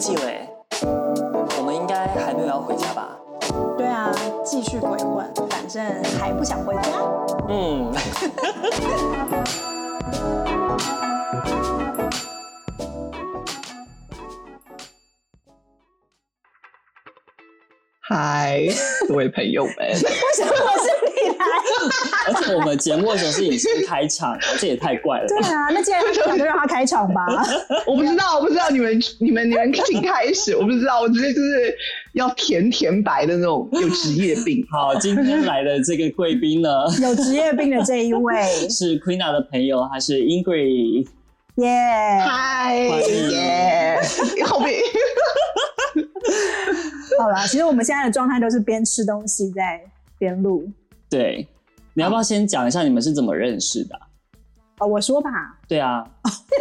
几了耶，我们应该还没有要回家吧？对啊，继续鬼混，反正还不想回家。嗯。嗨，各位朋友们，为什么是你来？而且我们节目的时候是已经开场，这也太怪了。对啊，那既然他讲，就让他开场吧。我不知道，我不知道你们、你们、你们请开始。我不知道，我直接就是要甜甜白的那种有职业病。好，今天来的这个贵宾呢，有职业病的这一位是 Queena 的朋友，他是 Ingrid。耶，嗨，耶，后面。好了，其实我们现在的状态都是边吃东西在边录。对，你要不要先讲一下你们是怎么认识的？哦，我说吧。对啊。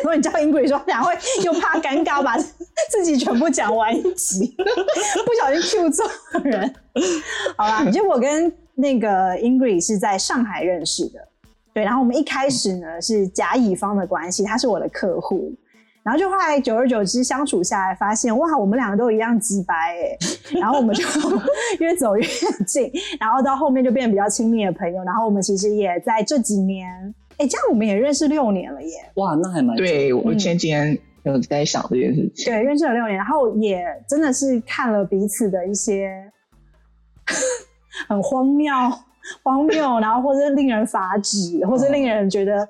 如果你叫 Ingrid 说，两位又怕尴尬，把 自己全部讲完一集，不小心 Q 错人。好啦，其实我跟那个 Ingrid 是在上海认识的。对，然后我们一开始呢是甲乙方的关系，他是我的客户。然后就后来久而久之相处下来，发现哇，我们两个都一样直白哎，然后我们就 越走越近，然后到后面就变得比较亲密的朋友。然后我们其实也在这几年，哎，这样我们也认识六年了耶！哇，那还蛮对。我前几天有在想这件事情，对，认识了六年，然后也真的是看了彼此的一些 很荒谬、荒谬，然后或者令人发指，或者令人觉得。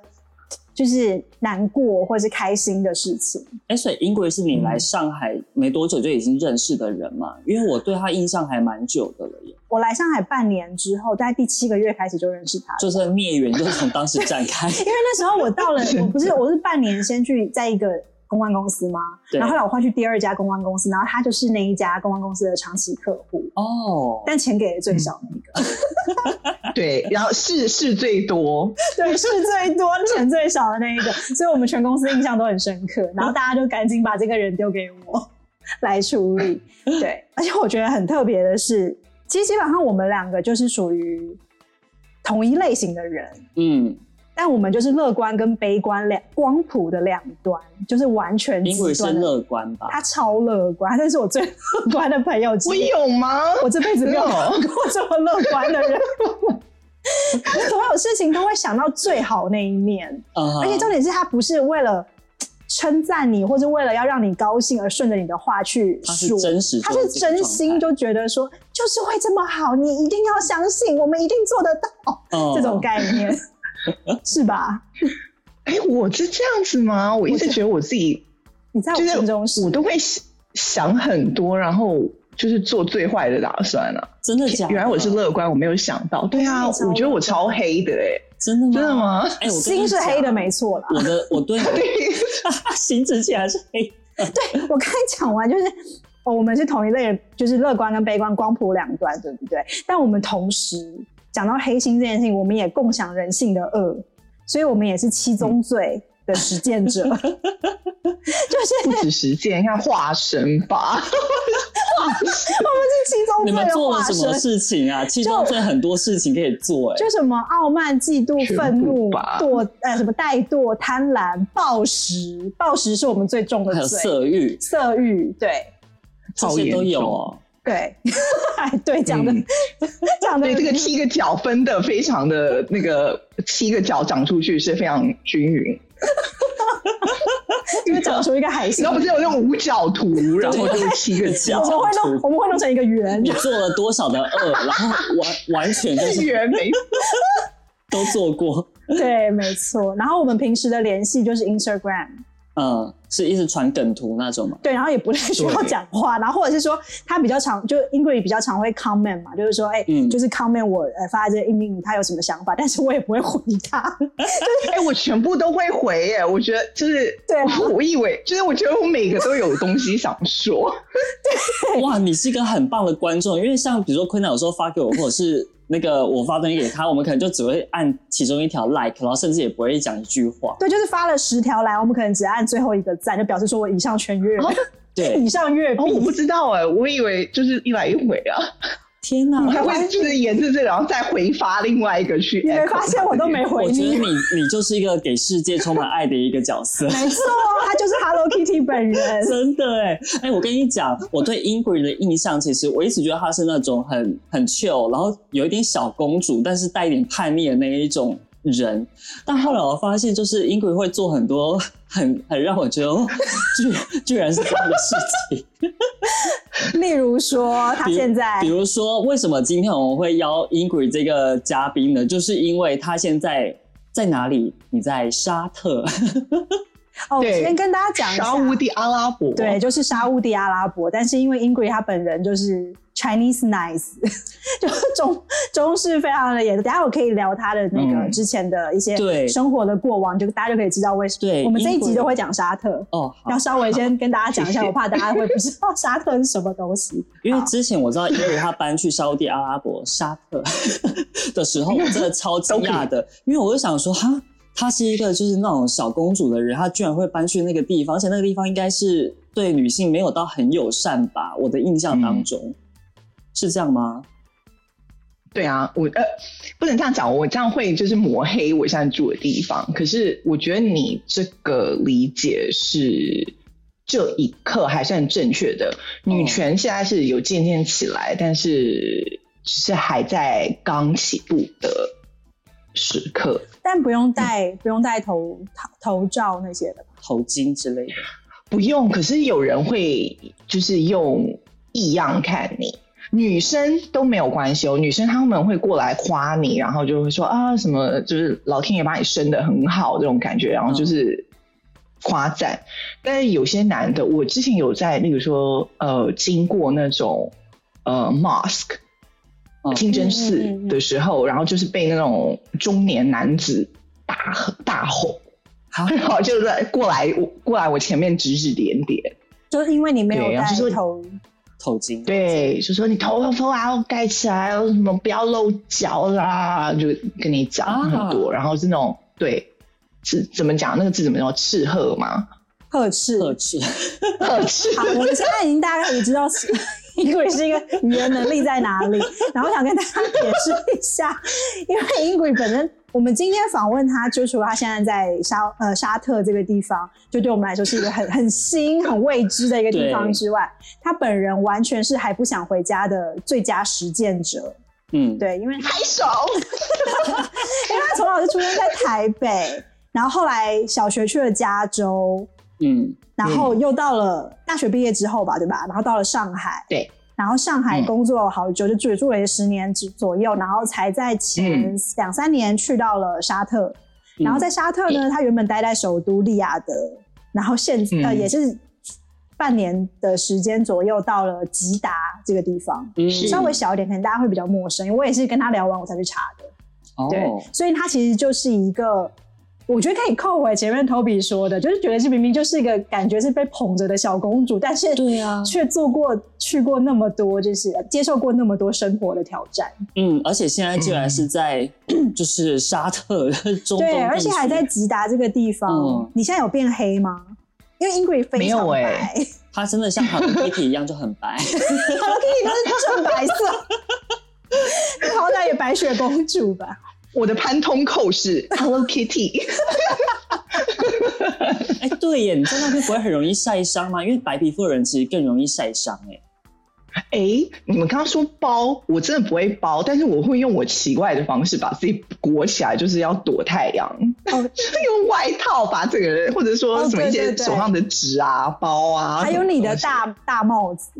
就是难过或是开心的事情。哎、欸，所以 Ingrid 是你来上海没多久就已经认识的人嘛？嗯、因为我对他印象还蛮久的了耶。我来上海半年之后，大概第七个月开始就认识他，就是孽缘就是从当时展开。因为那时候我到了，我不是我是半年先去在一个。公关公司吗？然后后来我换去第二家公关公司，然后他就是那一家公关公司的长期客户哦，但钱给的最少那个，对，然后事事最多，对，事最多，钱最少的那一个，所以我们全公司印象都很深刻，然后大家就赶紧把这个人丢给我来处理，对，而且我觉得很特别的是，其实基本上我们两个就是属于同一类型的人，嗯。但我们就是乐观跟悲观两光谱的两端，就是完全极端。是乐观吧？他超乐观，他是我最乐观的朋友。我有吗？我这辈子没有碰过这么乐观的人。他所有事情都会想到最好那一面，uh huh. 而且重点是他不是为了称赞你，或者为了要让你高兴而顺着你的话去说。他是真实，他是真心就觉得说，就是会这么好，你一定要相信，我们一定做得到。Uh huh. 这种概念。是吧？哎、欸，我是这样子吗？我一直觉得我自己，你在我心中是，我都会想很多，然后就是做最坏的打算啊。真的假的？原来我是乐观，我没有想到。对啊，我觉得我超黑的哎、欸，真的吗？真的吗？哎、欸，我心是黑的，没错啦。我的，我对，心直起来是黑。对，我刚才讲完就是，哦，我们是同一类人，就是乐观跟悲观光谱两端，对不对？但我们同时。讲到黑心这件事情，我们也共享人性的恶，所以我们也是七宗罪的实践者，就是不止实践，看化身吧。我们是七宗罪的化身。你们做了什么事情啊？七宗罪很多事情可以做，哎，就什么傲慢、嫉妒、愤怒、惰，呃，什么怠惰、贪婪、暴食，暴食是我们最重的罪。色欲，色欲，对，这些都有哦。对，对，讲的 讲的，对这个七个角分的非常的那个七个角长出去是非常均匀，因为长出一个海星，然后不是有那种五角图，然后就是七个角，我们会弄我们会弄成一个圆，你做了多少的二，然后完完全就是圆没。都做过，对，没错。然后我们平时的联系就是 Instagram。嗯，是一直传梗图那种吗？对，然后也不太需要讲话，然后或者是说他比较常，就 Ingrid 比较常会 comment 嘛，就是说，哎、欸，嗯、就是 comment 我呃发的这个音频，他有什么想法，但是我也不会回他。就是，哎、欸，我全部都会回耶，我觉得就是，对、啊我，我以为就是我觉得我每个都有东西想说。对，哇，你是一个很棒的观众，因为像比如说 Queena 有时候发给我，或者是。那个我发东西给他，我们可能就只会按其中一条 like，然后甚至也不会讲一句话。对，就是发了十条来，我们可能只按最后一个赞，就表示说我以上全阅。对，以上阅哦。我不知道哎，我以为就是一来一回啊。天哪！你还会就是沿着这个，然后再回发另外一个去。你没发现我都没回你？我觉得你你就是一个给世界充满爱的一个角色。没错，他就是 Hello Kitty 本人。真的哎哎，我跟你讲，我对 Ingrid 的印象，其实我一直觉得她是那种很很 chill，然后有一点小公主，但是带一点叛逆的那一种。人，但后来我发现，就是 Ingrid 会做很多很很让我觉得，居居然是这样的事情。例如说，他现在，比如说，为什么今天我们会邀 Ingrid 这个嘉宾呢？就是因为他现在在哪里？你在沙特。哦，我先跟大家讲一下，沙乌地阿拉伯，对，就是沙乌地阿拉伯。但是因为 Ingrid 他本人就是 Chinese nice，就是中中式非常的也。等下我可以聊他的那个之前的一些生活的过往，嗯、就大家就可以知道为什么。对，我们这一集都会讲沙特哦，要稍微先跟大家讲一下，我怕大家会不知道沙特是什么东西。因为之前我知道 Ingrid 他搬去沙乌地阿拉伯沙特的时候，我真的超惊讶的，因为我就想说哈。她是一个就是那种小公主的人，她居然会搬去那个地方，而且那个地方应该是对女性没有到很友善吧？我的印象当中、嗯、是这样吗？对啊，我呃不能这样讲，我这样会就是抹黑我现在住的地方。可是我觉得你这个理解是这一刻还是很正确的。女权现在是有渐渐起来，但是是还在刚起步的。时刻，但不用戴、嗯、不用戴头头头罩那些的头巾之类的，不用。可是有人会就是用异样看你，女生都没有关系哦。女生他们会过来夸你，然后就会说啊什么，就是老天爷把你生的很好这种感觉，然后就是夸赞。嗯、但是有些男的，我之前有在，例如说呃，经过那种呃 mosque。清真寺的时候，嗯。嗯嗯、然后就是被那种中年男子大大吼，好，就在过来过来我前面指指点点，就是因为你没有戴头。头巾，对，就说你头发要盖起来，什么不要露脚啦，就跟你讲很多，啊、然后是那种对，是怎么讲那个字怎么叫斥喝吗？呵斥，呵斥，呵斥。好，我们现在已经大概也知道是。Ingrid 是一个语言能力在哪里？然后我想跟大家解释一下，因为 Ingrid 本身，我们今天访问他，就除了他现在在沙呃沙特这个地方，就对我们来说是一个很很新、很未知的一个地方之外，他本人完全是还不想回家的最佳实践者。嗯，对，因为拍手，因为他从小就出生在台北，然后后来小学去了加州。嗯。然后又到了大学毕业之后吧，对吧？然后到了上海，对。然后上海工作了好久，就住住了十年左右，然后才在前两三年去到了沙特。然后在沙特呢，他原本待在首都利雅得，然后现呃也是半年的时间左右到了吉达这个地方，稍微小一点，可能大家会比较陌生。因为我也是跟他聊完我才去查的，哦对。所以他其实就是一个。我觉得可以扣回前面 Toby 说的，就是觉得是明明就是一个感觉是被捧着的小公主，但是对啊，却做过去过那么多，就是接受过那么多生活的挑战。嗯，而且现在竟然是在 就是沙特中东，对，而且还在吉达这个地方。嗯、你现在有变黑吗？因为 Ingrid 非常白，欸、他真的像 Hello Kitty 一样就很白，Hello Kitty 都是纯白色，好歹也白雪公主吧。我的潘通扣是 Hello Kitty。哎，对耶，你在那边不会很容易晒伤吗？因为白皮肤的人其实更容易晒伤。哎，哎，你们刚刚说包，我真的不会包，但是我会用我奇怪的方式把自己裹起来，就是要躲太阳。哦，用外套把整个人，或者说什么一些手上的纸啊、哦、对对对包啊，还有你的大大帽子。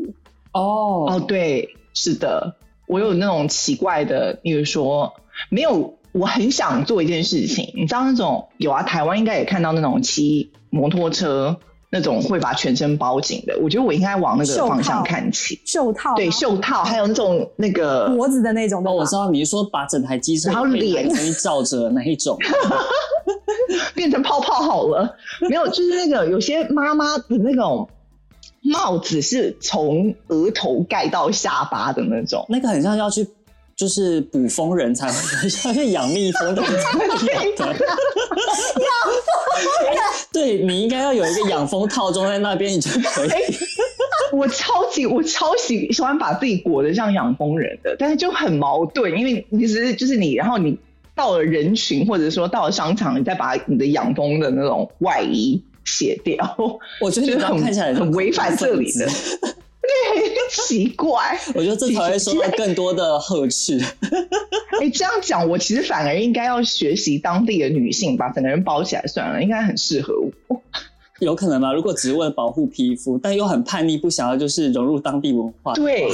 哦哦，对，是的，我有那种奇怪的，比如说没有。我很想做一件事情，你知道那种有啊，台湾应该也看到那种骑摩托车那种会把全身包紧的。我觉得我应该往那个方向看齐。袖套，对，袖套，还有那种那个脖子的那种。哦，我知道你是说把整台机车然后脸容易罩着那一种，变成泡泡好了。没有，就是那个有些妈妈的那种帽子是从额头盖到下巴的那种，那个很像要去。就是捕蜂人才会 像去养蜜蜂的，养蜂人，对，你应该要有一个养蜂套装在那边，你就可以。我超级我超喜喜欢把自己裹得像养蜂人的，但是就很矛盾，因为其实就是你，然后你到了人群或者说到了商场，你再把你的养蜂的那种外衣卸掉，我觉得你很看起来很违反这里的，对，很奇怪。我觉得这才会收到更多的呵斥。哎、欸，这样讲，我其实反而应该要学习当地的女性，把整个人包起来算了，应该很适合我。有可能吧？如果只是为了保护皮肤，但又很叛逆，不想要就是融入当地文化，对，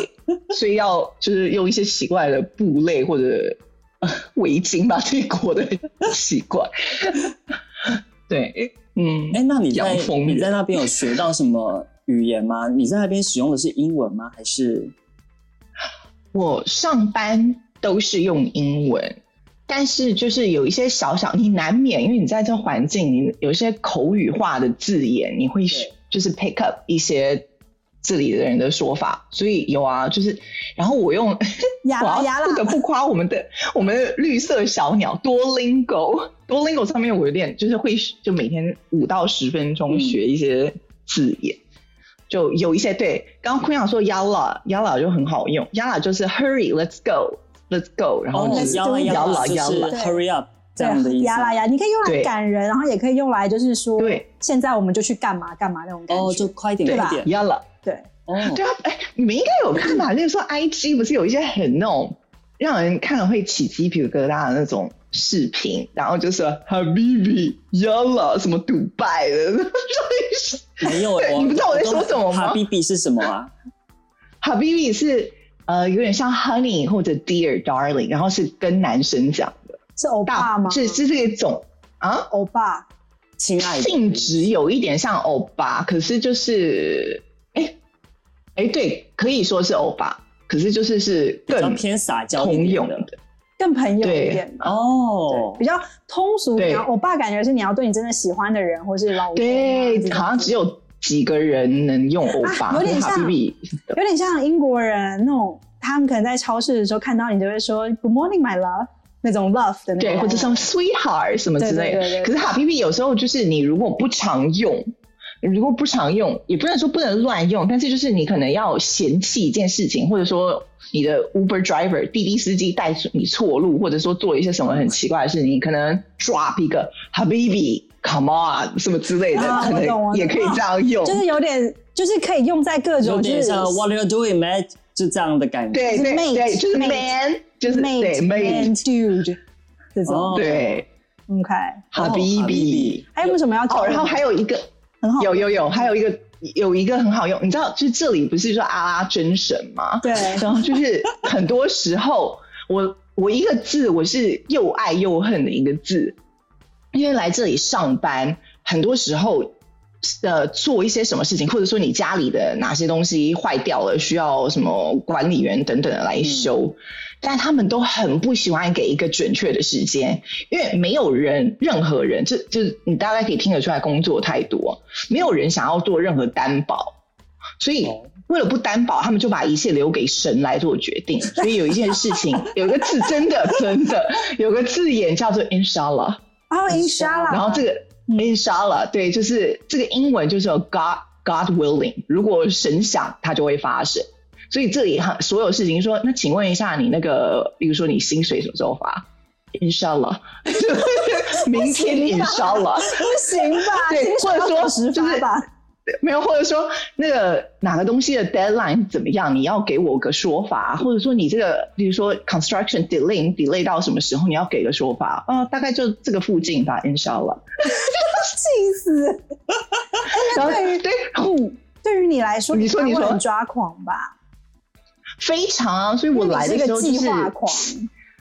所以要 就是用一些奇怪的布类或者围巾把自己裹得很奇怪。对，嗯，哎、欸，那你在你在那边有学到什么语言吗？你在那边使用的是英文吗？还是我上班都是用英文？但是就是有一些小小，你难免，因为你在这环境，你有一些口语化的字眼，你会就是 pick up 一些这里的人的说法，所以有啊，就是，然后我用，我要不得不夸我们的我们的绿色小鸟多 lingo，多 lingo 上面我有点就是会就每天五到十分钟学一些字眼，嗯、就有一些对，刚刚坤阳说 yalla yalla 就很好用，yalla 就是 hurry let's go。Let's go，然后就是摇了摇了摇了，Hurry up，这样的意思。摇了摇，你可以用来赶人，然后也可以用来就是说，对，现在我们就去干嘛干嘛那种感觉。哦，就快点，快点，摇了。对，哦，对啊，哎，你们应该有看吧？例如说，IG 不是有一些很那种让人看了会起鸡皮疙瘩的那种视频，然后就是 Habibi 摇了什么杜拜的，没有，你不知道我在说什么吗？Habibi 是什么啊？Habibi 是。呃，有点像 honey 或者 dear darling，然后是跟男生讲的，是欧巴吗？是是这一种啊，欧巴，亲爱的，性质有一点像欧巴，可是就是，哎、欸、哎、欸，对，可以说是欧巴，可是就是是更偏撒娇、通用的，更朋友一点哦，比较通俗。然后欧巴感觉是你要对你真的喜欢的人，或是老公，对，好像只有。几个人能用欧巴？啊、有点像，有点像英国人那种，他们可能在超市的时候看到你就会说 “Good morning, my love” 那种 love 的那种，对，或者什么 sweetheart 什么之类的。可是哈皮皮有时候就是你如果不常用，如果不常用，也不能说不能乱用，但是就是你可能要嫌弃一件事情，或者说你的 Uber driver 滴滴司机带你错路，或者说做一些什么很奇怪的事情，你可能 drop 一个 Habibi。Come on，什么之类的，啊、可能也可以这样用，就是有点，就是可以用在各种，就是 What are you doing, man？就这样的感觉，对对对，就是 man，就是 man dude 这种，对，OK，Habibi，还有为什么要哦？然后还有一个很好，有有有，还有一个有一个很好用，你知道，就是这里不是说阿拉真神吗？对，然后就是很多时候，我我一个字，我是又爱又恨的一个字。因为来这里上班，很多时候，呃，做一些什么事情，或者说你家里的哪些东西坏掉了，需要什么管理员等等的来修，嗯、但他们都很不喜欢给一个准确的时间，因为没有人，任何人，这就是你大概可以听得出来，工作太多，没有人想要做任何担保，所以为了不担保，他们就把一切留给神来做决定。所以有一件事情，有一个字真的真的有个字眼叫做 Inshallah。哦、oh，Inshallah，然后这个 Inshallah，对，就是这个英文就是 God God willing，如果神想，它就会发生。所以这里哈，所有事情说，那请问一下你那个，比如说你薪水什么时候发？Inshallah，明天 Inshallah，不行吧？对，或者说就是。没有，或者说那个哪个东西的 deadline 怎么样？你要给我个说法，或者说你这个，比如说 construction delay delay 到什么时候，你要给个说法啊、哦？大概就这个附近吧，inshallah。气死！那对于对，嗯，对于你来说，你说你说很抓狂吧？非常，所以我来的时候就是，狂。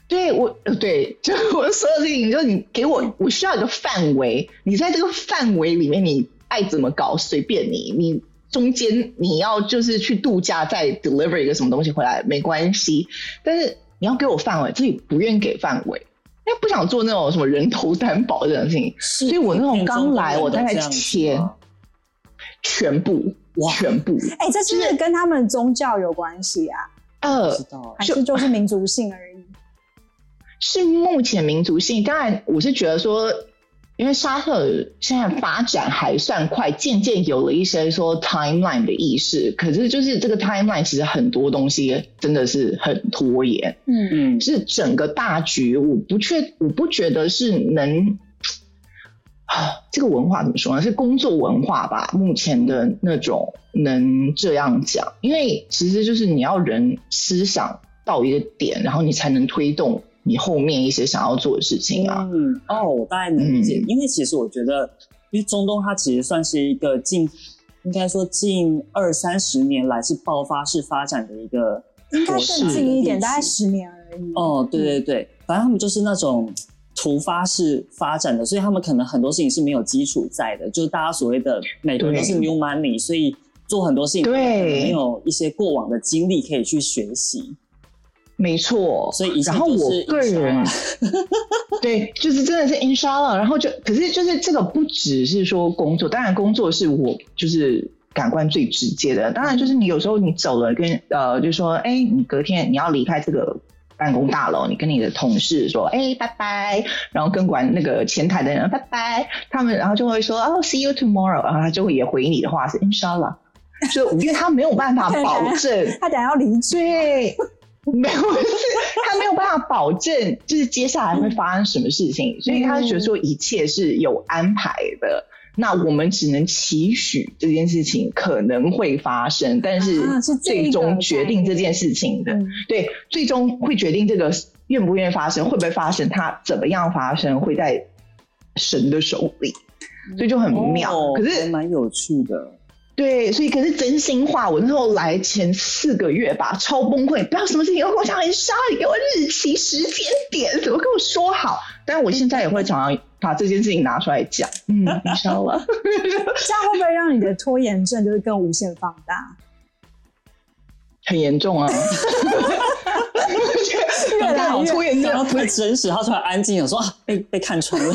对我，对，就我说的事情，就你给我，我需要一个范围，你在这个范围里面，你。爱怎么搞随便你，你中间你要就是去度假再 deliver 一个什么东西回来没关系，但是你要给我范围，自己不愿意给范围，因为不想做那种什么人头担保这种事情，所以我那种刚来我大概签全部哇全部，哎、欸，这是不是跟他们宗教有关系啊？呃，还是就是民族性而已？是目前民族性，当然我是觉得说。因为沙特现在发展还算快，渐渐有了一些说 timeline 的意识。可是就是这个 timeline 其实很多东西真的是很拖延。嗯嗯，是整个大局，我不确，我不觉得是能啊，这个文化怎么说呢？是工作文化吧？目前的那种能这样讲，因为其实就是你要人思想到一个点，然后你才能推动。你后面一些想要做的事情啊，嗯，哦，我大概能理解，嗯，因为其实我觉得，因为中东它其实算是一个近，应该说近二三十年来是爆发式发展的一个，应该更近一点，大概十年而已。哦，对对对，反正他们就是那种突发式发展的，所以他们可能很多事情是没有基础在的，就是大家所谓的每个人都是 new money，所以做很多事情对。没有一些过往的经历可以去学习。没错，所以然后我个人 对，就是真的是 Inshallah，然后就可是就是这个不只是说工作，当然工作是我就是感官最直接的，当然就是你有时候你走了跟呃，就说哎，你隔天你要离开这个办公大楼，你跟你的同事说哎拜拜，然后跟管那个前台的人拜拜，他们然后就会说哦 see you tomorrow，然后他就会也回你的话是 Inshallah，就因为他没有办法保证他等下要离职。没有，是他没有办法保证，就是接下来会发生什么事情，嗯、所以他觉得说一切是有安排的。嗯、那我们只能期许这件事情可能会发生，但是最终决定这件事情的，啊、对，最终会决定这个愿不愿意发生，会不会发生，它怎么样发生，会在神的手里，所以就很妙。哦、可是蛮有趣的。对，所以可是真心话，我那时候来前四个月吧，超崩溃，不要什么事情，我跟我讲，很杀你给我日期、时间点，怎么跟我说好？但是我现在也会常常把这件事情拿出来讲，嗯，你知道了。这样会不会让你的拖延症就是更无限放大？很严重啊！越来越拖延症，然后太真实，他突然安静，有说啊，被被看穿了。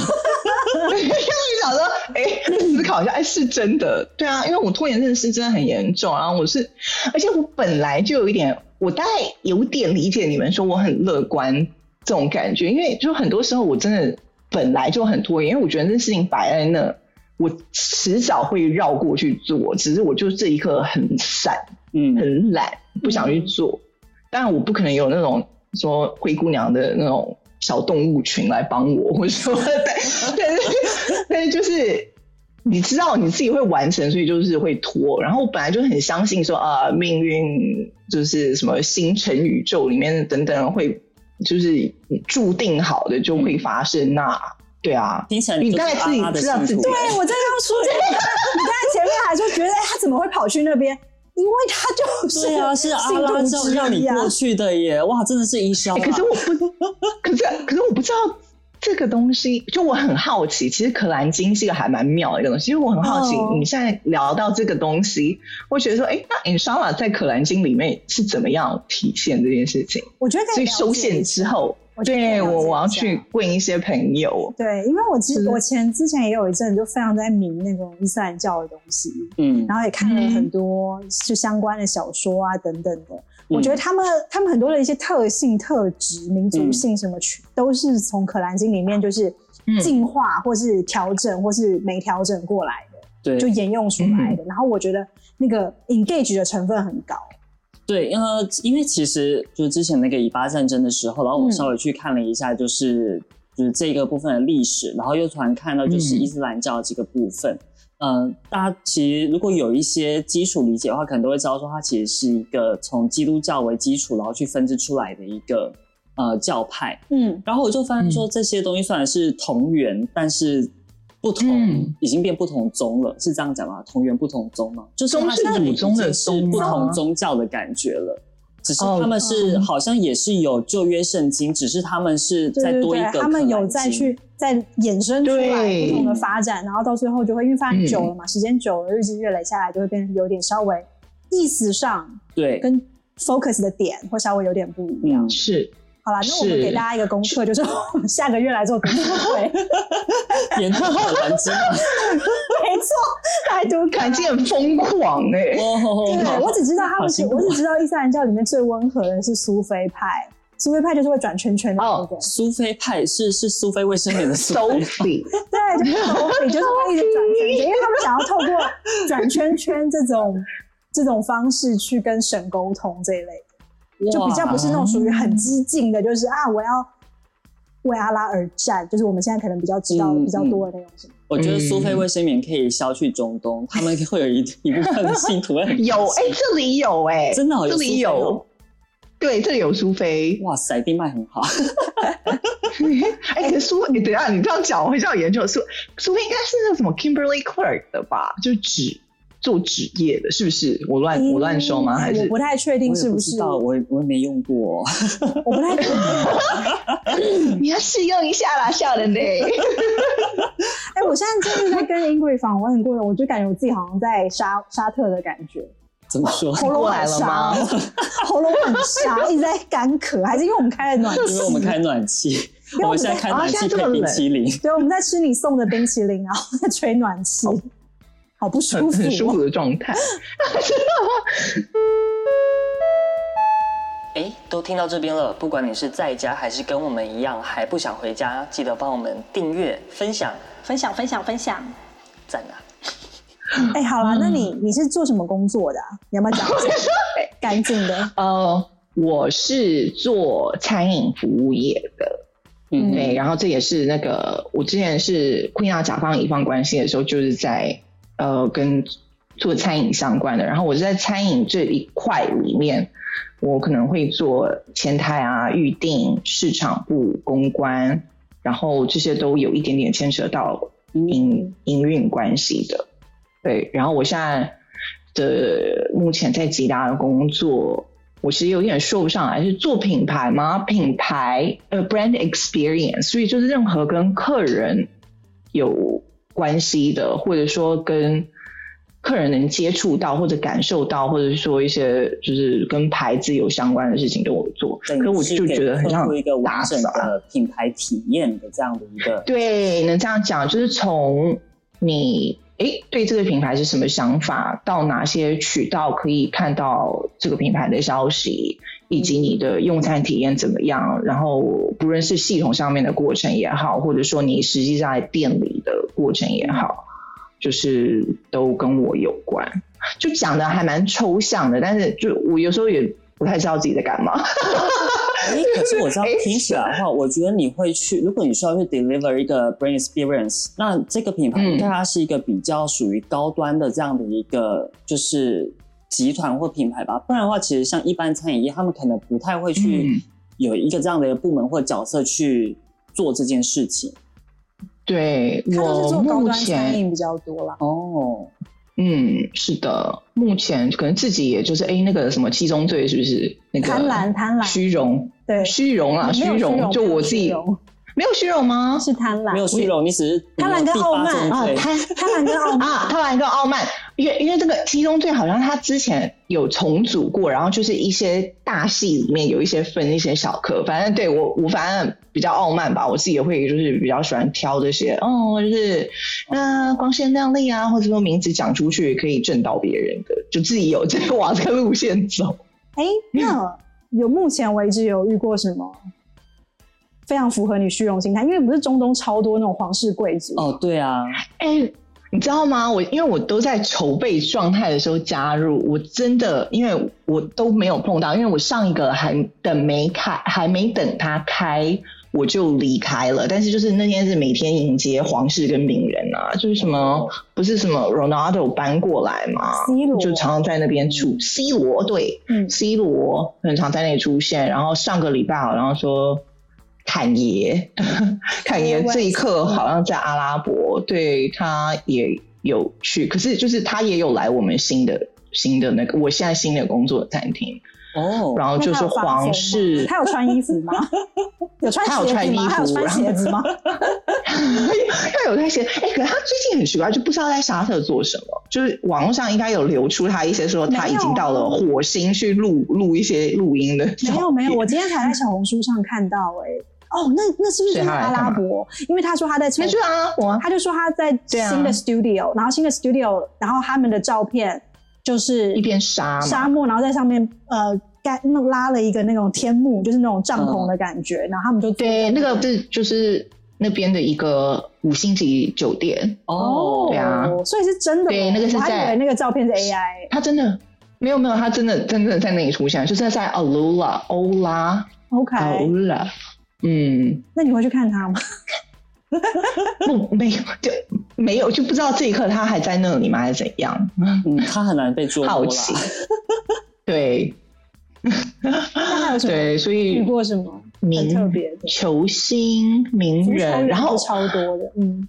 想说，哎、欸，思考一下，哎、欸，是真的，对啊，因为我拖延症是真的很严重，然后我是，而且我本来就有一点，我大概有点理解你们说我很乐观这种感觉，因为就很多时候我真的本来就很拖延，因为我觉得这事情摆在那，我迟早会绕过去做，只是我就这一刻很散，嗯，很懒，不想去做。当然，我不可能有那种说灰姑娘的那种。小动物群来帮我，或者说，但是但是就是你知道你自己会完成，所以就是会拖。然后我本来就很相信说啊，命运就是什么星辰宇宙里面等等会就是注定好的就会发生。那对啊，你大概自己知道自己。对，我在刚说，你刚才前面还说觉得哎，他怎么会跑去那边？因为他就是对啊，是阿拉教让你过去的耶，哇，真的是一生、啊欸。可是我不，可是可是我不知道这个东西，就我很好奇。其实可兰经是一个还蛮妙的一个东西，因为我很好奇，哦、你现在聊到这个东西，我觉得说，哎、欸，那 Inshallah 在可兰经里面是怎么样体现这件事情？我觉得可以所以收线之后。对我，我要去问一些朋友。对，因为我之我前之前也有一阵就非常在迷那种伊斯兰教的东西，嗯，然后也看了很多就相关的小说啊等等的。嗯、我觉得他们他们很多的一些特性、特质、民族性什么，都是从《可兰经》里面就是进化或是调整或是没调整过来的，对，就沿用出来的。嗯、然后我觉得那个 engage 的成分很高。对，因为因为其实就是之前那个以巴战争的时候，然后我稍微去看了一下，就是、嗯、就是这个部分的历史，然后又突然看到就是伊斯兰教这个部分，嗯、呃，大家其实如果有一些基础理解的话，可能都会知道说它其实是一个从基督教为基础，然后去分支出来的一个呃教派，嗯，然后我就发现说这些东西虽然是同源，嗯、但是。不同、嗯、已经变不同宗了，是这样讲吗？同源不同宗吗？就是它是祖宗的是不同宗教的感觉了，只是他们是好像也是有旧约圣经，只是他们是再多一个，对对对，他们有再去再衍生出来不同的发展，然后到最后就会因为发展久了嘛，嗯、时间久了，日积月累下来，就会变成有点稍微意思上对。跟 focus 的点会稍微有点不一样，嗯、是。好啦，那我们给大家一个功课，是就是下个月来做读书会，研究可兰经。没错，来读可兰经很疯狂哎、欸。对，我只知道他们是，我只知道伊斯兰教里面最温和的是苏菲派，苏菲派就是会转圈圈的那个。苏菲派是是苏菲卫生棉的苏菲。对，就是 Sophie，就是会一直转圈圈，因为他们想要透过转圈圈这种这种方式去跟神沟通这一类的，就比较不是那种属于很激进的，就是啊，我要为阿拉而战，就是我们现在可能比较知道的比较多的那种什么。我觉得苏菲卫生棉可以销去中东，他们会有一一部分的信徒会有哎、欸，这里有哎、欸，真的、哦、这里有。对，这里有苏菲，哇塞，一定卖很好。哎、欸，苏，你等一下，你这样讲，我会这样研究。苏苏菲应该是那个什么 Kimberly Clark 的吧？就纸做纸业的，是不是？我乱、欸、我乱说吗？还是我不太确定是不是？我我我也没用过，我不太确定。你要试用一下啦，笑人嘞。哎、欸，我现在就是在跟 Ingrid 访问过的，我就感觉我自己好像在沙沙特的感觉。怎么说？喉咙来了吗？喉咙很沙，一直在干咳，还是因为我们开了暖气？因为我们开暖气，我们现在开暖气配冰淇淋。对，我们在吃你送的冰淇淋，然后在吹暖气，好，好不舒服，很舒服的状态。哎，都听到这边了，不管你是在家还是跟我们一样还不想回家，记得帮我们订阅、分享、分享、分享、分享，赞啊！哎、欸，好了，那你你是做什么工作的、啊？你要不要讲一下？干净的。呃，我是做餐饮服务业的，嗯，对。然后这也是那个我之前是 Queen 啊甲方乙方关系的时候，就是在呃跟做餐饮相关的。然后我是在餐饮这一块里面，我可能会做前台啊、预定、市场部、公关，然后这些都有一点点牵扯到营营运关系的。对，然后我现在的目前在吉达的工作，我其实有点说不上来，是做品牌吗？品牌呃，brand experience，所以就是任何跟客人有关系的，或者说跟客人能接触到或者感受到，或者说一些就是跟牌子有相关的事情都我做。可是我就觉得很像一个完整的品牌体验的这样的一个。对，能这样讲，就是从你。诶，对这个品牌是什么想法？到哪些渠道可以看到这个品牌的消息，以及你的用餐体验怎么样？然后不论是系统上面的过程也好，或者说你实际在店里的过程也好，就是都跟我有关。就讲的还蛮抽象的，但是就我有时候也不太知道自己在干嘛。哎，可是我知道 听起来的话，我觉得你会去，如果你需要去 deliver 一个 brand experience，那这个品牌应该它是一个比较属于高端的这样的一个就是集团或品牌吧。不然的话，其实像一般餐饮业，他们可能不太会去有一个这样的一个部门或角色去做这件事情。对，我目前比较多啦哦。嗯，是的，目前可能自己也就是哎，那个什么七宗罪是不是？那个贪婪，贪婪，虚荣，对，虚荣啊，虚荣，就我自己没有虚荣吗？是贪婪，没有虚荣，你只是贪婪跟傲慢。啊，贪贪婪跟傲慢。啊，贪婪跟傲慢，因为因为这个七宗罪好像他之前有重组过，然后就是一些大戏里面有一些分一些小颗，反正对我我反正比较傲慢吧，我自己也会就是比较喜欢挑这些哦，就是那光鲜亮丽啊，或者说名字讲出去可以震到别人的，就自己有这个往这个路线走。哎，那有目前为止有遇过什么非常符合你虚荣心态？因为不是中东超多那种皇室贵族哦，对啊，哎，你知道吗？我因为我都在筹备状态的时候加入，我真的因为我都没有碰到，因为我上一个还等没开，还没等他开。我就离开了，但是就是那天是每天迎接皇室跟名人啊，就是什么、哦、不是什么 Ronaldo 搬过来嘛，C 罗就常常在那边出、嗯、C 罗对，嗯，C 罗很常在那里出现，然后上个礼拜好像说侃爷，侃爷这一刻好像在阿拉伯，对他也有去，可是就是他也有来我们新的新的那个我现在新的工作餐厅。哦，然后就是皇室，他有穿衣服吗？有穿鞋子吗？他有穿衣服，他有穿鞋子吗？他有穿鞋，哎，可是他最近很奇怪，就不知道在沙特做什么。就是网络上应该有流出他一些说他已经到了火星去录录一些录音的。没有没有，我今天才在小红书上看到，哎，哦，那那是不是阿拉伯？因为他说他在，那是阿拉伯，他就说他在新的 studio，然后新的 studio，然后他们的照片。就是一片沙沙漠，然后在上面呃盖那拉了一个那种天幕，就是那种帐篷的感觉，嗯、然后他们就对那个是就是那边的一个五星级酒店。哦，对啊，所以是真的。对，那个是在。我还以为那个照片是 AI。他真的没有没有，他真的真的在那里出现，就是在 Alula 欧拉。OK。Alula。嗯。那你会去看他吗？不，没有，就没有，就不知道这一刻他还在那里吗，还是怎样？嗯，他很难被捉摸。好奇。对。那还有什么？对，所以遇过什么很特别的球星名人，然后超多的，嗯。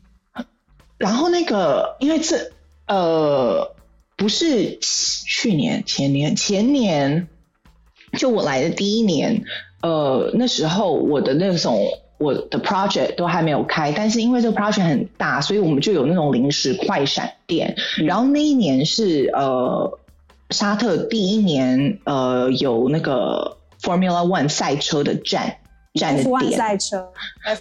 然后那个，因为这呃，不是去年、前年、前年，就我来的第一年，呃，那时候我的那种我的 project 都还没有开，但是因为这个 project 很大，所以我们就有那种临时快闪店。嗯、然后那一年是呃。沙特第一年，呃，有那个 Formula One 赛车的站站的点，F1 赛车，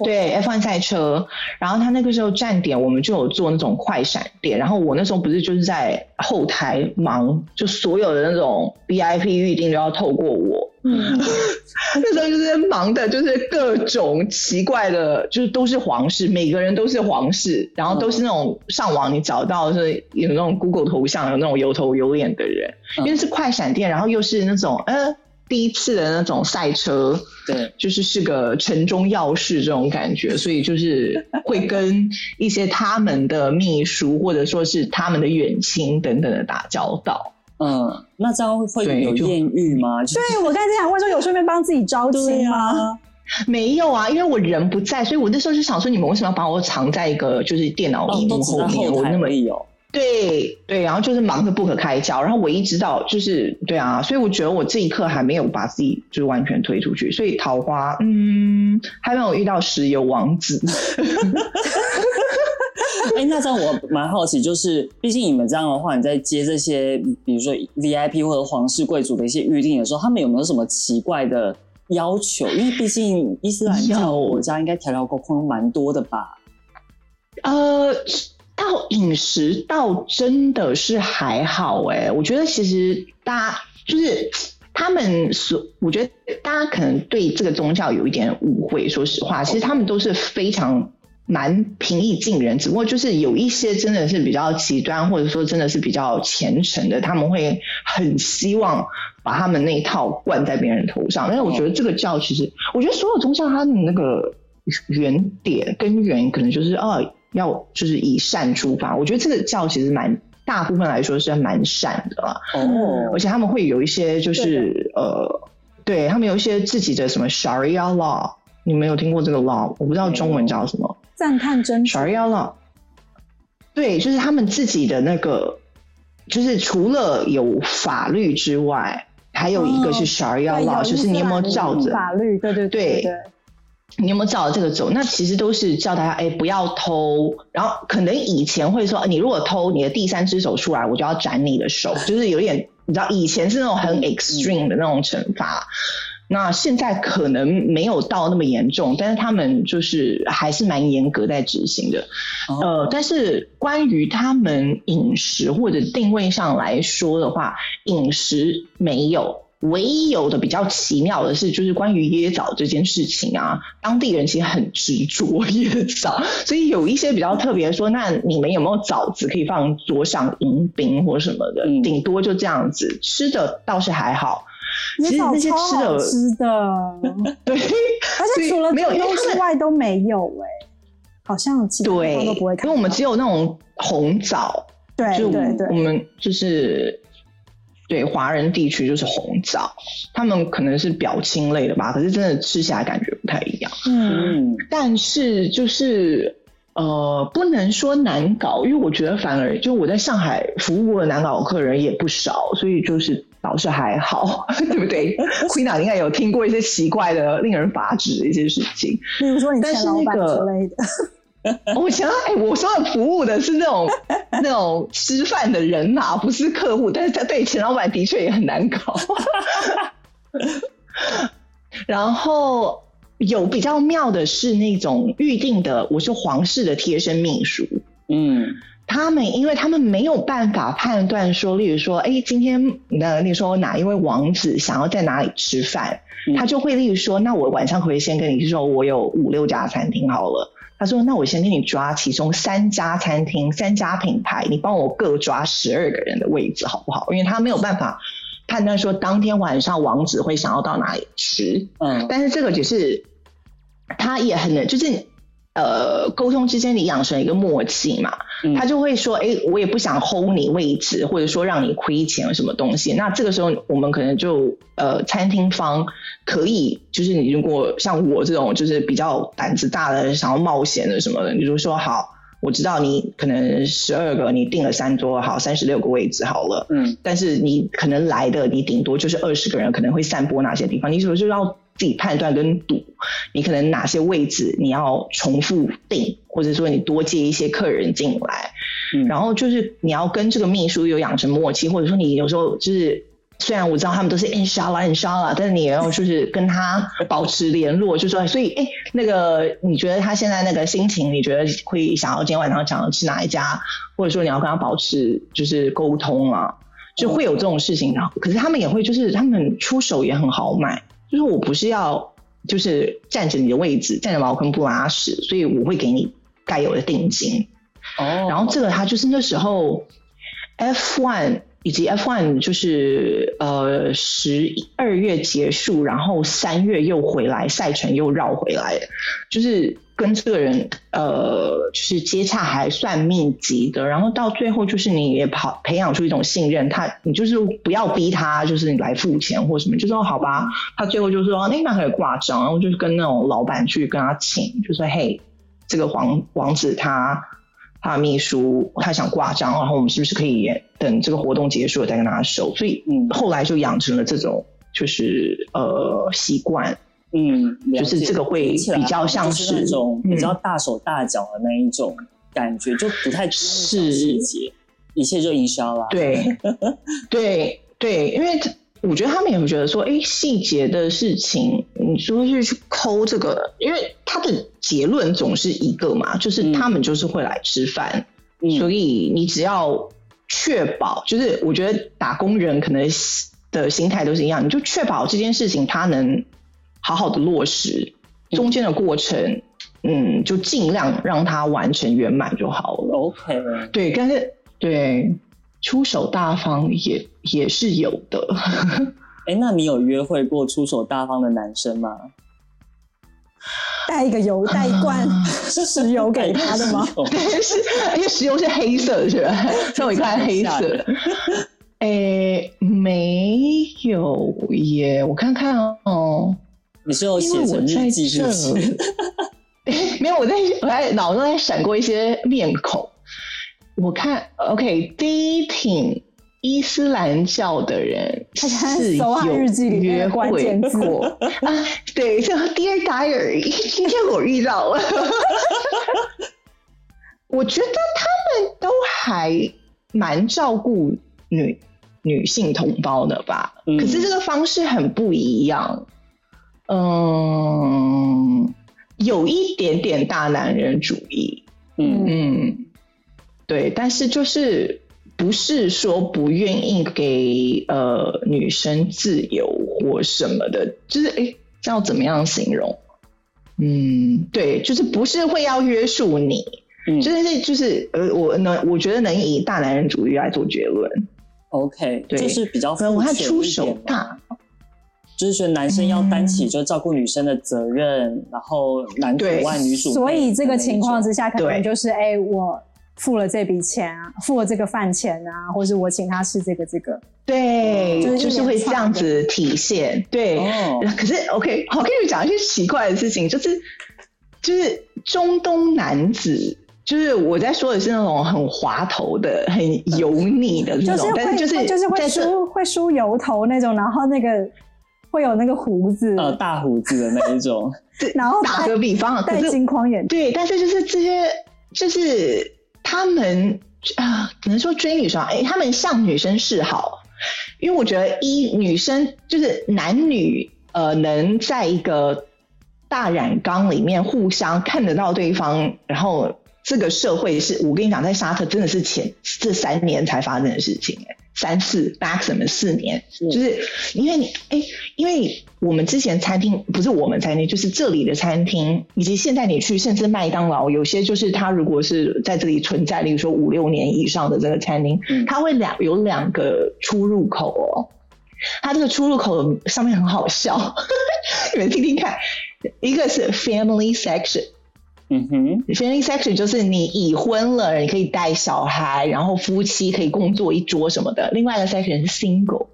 对 F1 赛车。然后他那个时候站点，我们就有做那种快闪店。然后我那时候不是就是在后台忙，就所有的那种 VIP 预订都要透过我。嗯，那时候就是忙的，就是各种奇怪的，就是都是皇室，每个人都是皇室，然后都是那种上网你找到是有那种 Google 头像，有那种有头有脸的人，因为是快闪店，然后又是那种呃第一次的那种赛车，对，就是是个城中要事这种感觉，所以就是会跟一些他们的秘书或者说是他们的远亲等等的打交道。嗯，那这样会有艳遇吗？对，我刚才想问说，有顺便帮自己招亲吗？没有啊，因为我人不在，所以我那时候就想说，你们为什么要把我藏在一个就是电脑屏幕后面？我那么有。对对，然后就是忙得不可开交，然后唯一知道就是对啊，所以我觉得我这一刻还没有把自己就是完全推出去，所以桃花嗯还没有遇到石油王子。哎、欸，那这样我蛮好奇，就是毕竟你们这样的话，你在接这些，比如说 VIP 或者皇室贵族的一些预定的时候，他们有没有什么奇怪的要求？因为毕竟伊斯兰教国家应该条条框框蛮多的吧？呃，到饮食倒真的是还好哎、欸，我觉得其实大家就是他们所，我觉得大家可能对这个宗教有一点误会。说实话，其实他们都是非常。蛮平易近人，只不过就是有一些真的是比较极端，或者说真的是比较虔诚的，他们会很希望把他们那一套灌在别人头上。但是我觉得这个教其实，我觉得所有宗教它的那个原点根源可能就是哦，要就是以善出发。我觉得这个教其实蛮大部分来说是蛮善的啦。哦，而且他们会有一些就是呃，对他们有一些自己的什么 Sharia law，你没有听过这个 law？我不知道中文叫什么。赞叹真主，Sharia law，对，就是他们自己的那个，就是除了有法律之外，还有一个是 Sharia law，就是你有没有照着法律？对对对对，对，你有没有照着这个走？那其实都是叫大家哎不要偷，然后可能以前会说，你如果偷你的第三只手出来，我就要斩你的手，就是有点你知道以前是那种很 extreme 的那种惩罚。那现在可能没有到那么严重，但是他们就是还是蛮严格在执行的。Oh. 呃，但是关于他们饮食或者定位上来说的话，饮食没有，唯一有的比较奇妙的是，就是关于椰枣这件事情啊，当地人其实很执着椰枣，所以有一些比较特别说，那你们有没有枣子可以放桌上迎宾或什么的？顶多就这样子，吃的倒是还好。其实那些吃的，吃的。对，而且除了没有之外都没有哎、欸，好像其他都不会看，因为我们只有那种红枣，对对对，我们就是对华人地区就是红枣，他们可能是表亲类的吧，可是真的吃起来感觉不太一样，嗯，但是就是呃，不能说难搞，因为我觉得反而就我在上海服务过的难搞客人也不少，所以就是。倒是还好，对不对？Queena 应该有听过一些奇怪的、令人发指的一些事情，比如说你前老板之类的。我前哎，我说的服务的是那种 那种吃饭的人呐、啊，不是客户。但是他对前老板的确也很难搞。然后有比较妙的是那种预定的，我是皇室的贴身秘书，嗯。他们，因为他们没有办法判断说，例如说，哎，今天那，你说哪一位王子想要在哪里吃饭，嗯、他就会例如说，那我晚上可以先跟你说，我有五六家餐厅好了，他说：“那我先给你抓其中三家餐厅、三家品牌，你帮我各抓十二个人的位置，好不好？因为他没有办法判断说当天晚上王子会想要到哪里吃。嗯，但是这个只是他也很能，就是。”呃，沟通之间你养成一个默契嘛，嗯、他就会说，哎、欸，我也不想 hold 你位置，或者说让你亏钱什么东西。那这个时候我们可能就呃，餐厅方可以，就是你如果像我这种就是比较胆子大的，想要冒险的什么的，你就说好，我知道你可能十二个，你订了三桌，好，三十六个位置好了，嗯，但是你可能来的你顶多就是二十个人，可能会散播哪些地方，你是不是就要？自己判断跟赌，你可能哪些位置你要重复定，或者说你多接一些客人进来，嗯，然后就是你要跟这个秘书有养成默契，或者说你有时候就是虽然我知道他们都是 inshallah inshallah，但是你也要就是跟他保持联络，就说所以哎，那个你觉得他现在那个心情，你觉得会想要今天晚上想要吃哪一家，或者说你要跟他保持就是沟通啊，就会有这种事情。然后可是他们也会就是他们出手也很豪迈。就是我不是要，就是占着你的位置，占着茅坑不拉屎，所以我会给你该有的定金。哦。然后这个他就是那时候 F one 以及 F1 就是呃十二月结束，然后三月又回来，赛程又绕回来，就是。跟这个人呃，就是接洽还算密集的，然后到最后就是你也跑培养出一种信任，他你就是不要逼他，就是你来付钱或什么，就说好吧，他最后就说那那可以挂账，然后就是跟那种老板去跟他请，就说嘿，这个王王子他他秘书他想挂账，然后我们是不是可以等这个活动结束了再跟他收？所以嗯，后来就养成了这种就是呃习惯。嗯，就是这个会比较像是那种比较大手大脚的那一种感觉，嗯、就不太细节，一切就营销了。对，对，对，因为我觉得他们也会觉得说，哎，细节的事情，你说是去抠这个，因为他的结论总是一个嘛，就是他们就是会来吃饭，嗯、所以你只要确保，就是我觉得打工人可能的心态都是一样，你就确保这件事情他能。好好的落实中间的过程，嗯，就尽量让它完成圆满就好了。OK，对，但是对出手大方也也是有的。哎、欸，那你有约会过出手大方的男生吗？带一个油，带一罐 石油给他的吗？是，因为石油是黑色的，是吧？送一块黑色的。哎、欸，没有耶，我看看哦。你是有写成日记是不是？没有，我在我在脑中在闪过一些面孔。我看，OK，第一挺伊斯兰教的人是有约会过 啊。对，叫 Dear Diary，今天我遇到了。我觉得他们都还蛮照顾女女性同胞的吧？嗯、可是这个方式很不一样。嗯，有一点点大男人主义，嗯。嗯，对，但是就是不是说不愿意给呃女生自由或什么的，就是哎，这要怎么样形容？嗯，对，就是不是会要约束你，嗯，就是就是呃，我能我觉得能以大男人主义来做结论，OK，对，就是比较我看出手大。就是说，男生要担起就照顾女生的责任，嗯、然后男主外女主内。所以这个情况之下，可能就是哎、欸，我付了这笔钱啊，付了这个饭钱啊，或是我请他吃这个这个。对，就是就是会这样子体现。对，哦、可是 OK，我跟你讲一些奇怪的事情，就是就是中东男子，就是我在说的是那种很滑头的、很油腻的那种，就是但是就是就是会梳会梳油头那种，然后那个。会有那个胡子，呃，大胡子的那一种。然后打个比方，戴金框眼镜。对，但是就是这些，就是他们啊，只能说追女生，哎，他们向女生示好，因为我觉得一女生就是男女，呃，能在一个大染缸里面互相看得到对方，然后这个社会是我跟你讲，在沙特真的是前这三年才发生的事情，哎。三四 maximum 四年，就是因为你哎，因为我们之前餐厅不是我们餐厅，就是这里的餐厅，以及现在你去甚至麦当劳，有些就是它如果是在这里存在，例如说五六年以上的这个餐厅，嗯它会两有两个出入口哦，它这个出入口上面很好笑，你们听听看，一个是 family section。嗯哼，Family section 就是你已婚了，你可以带小孩，然后夫妻可以共坐一桌什么的。另外一个 section 是 single，single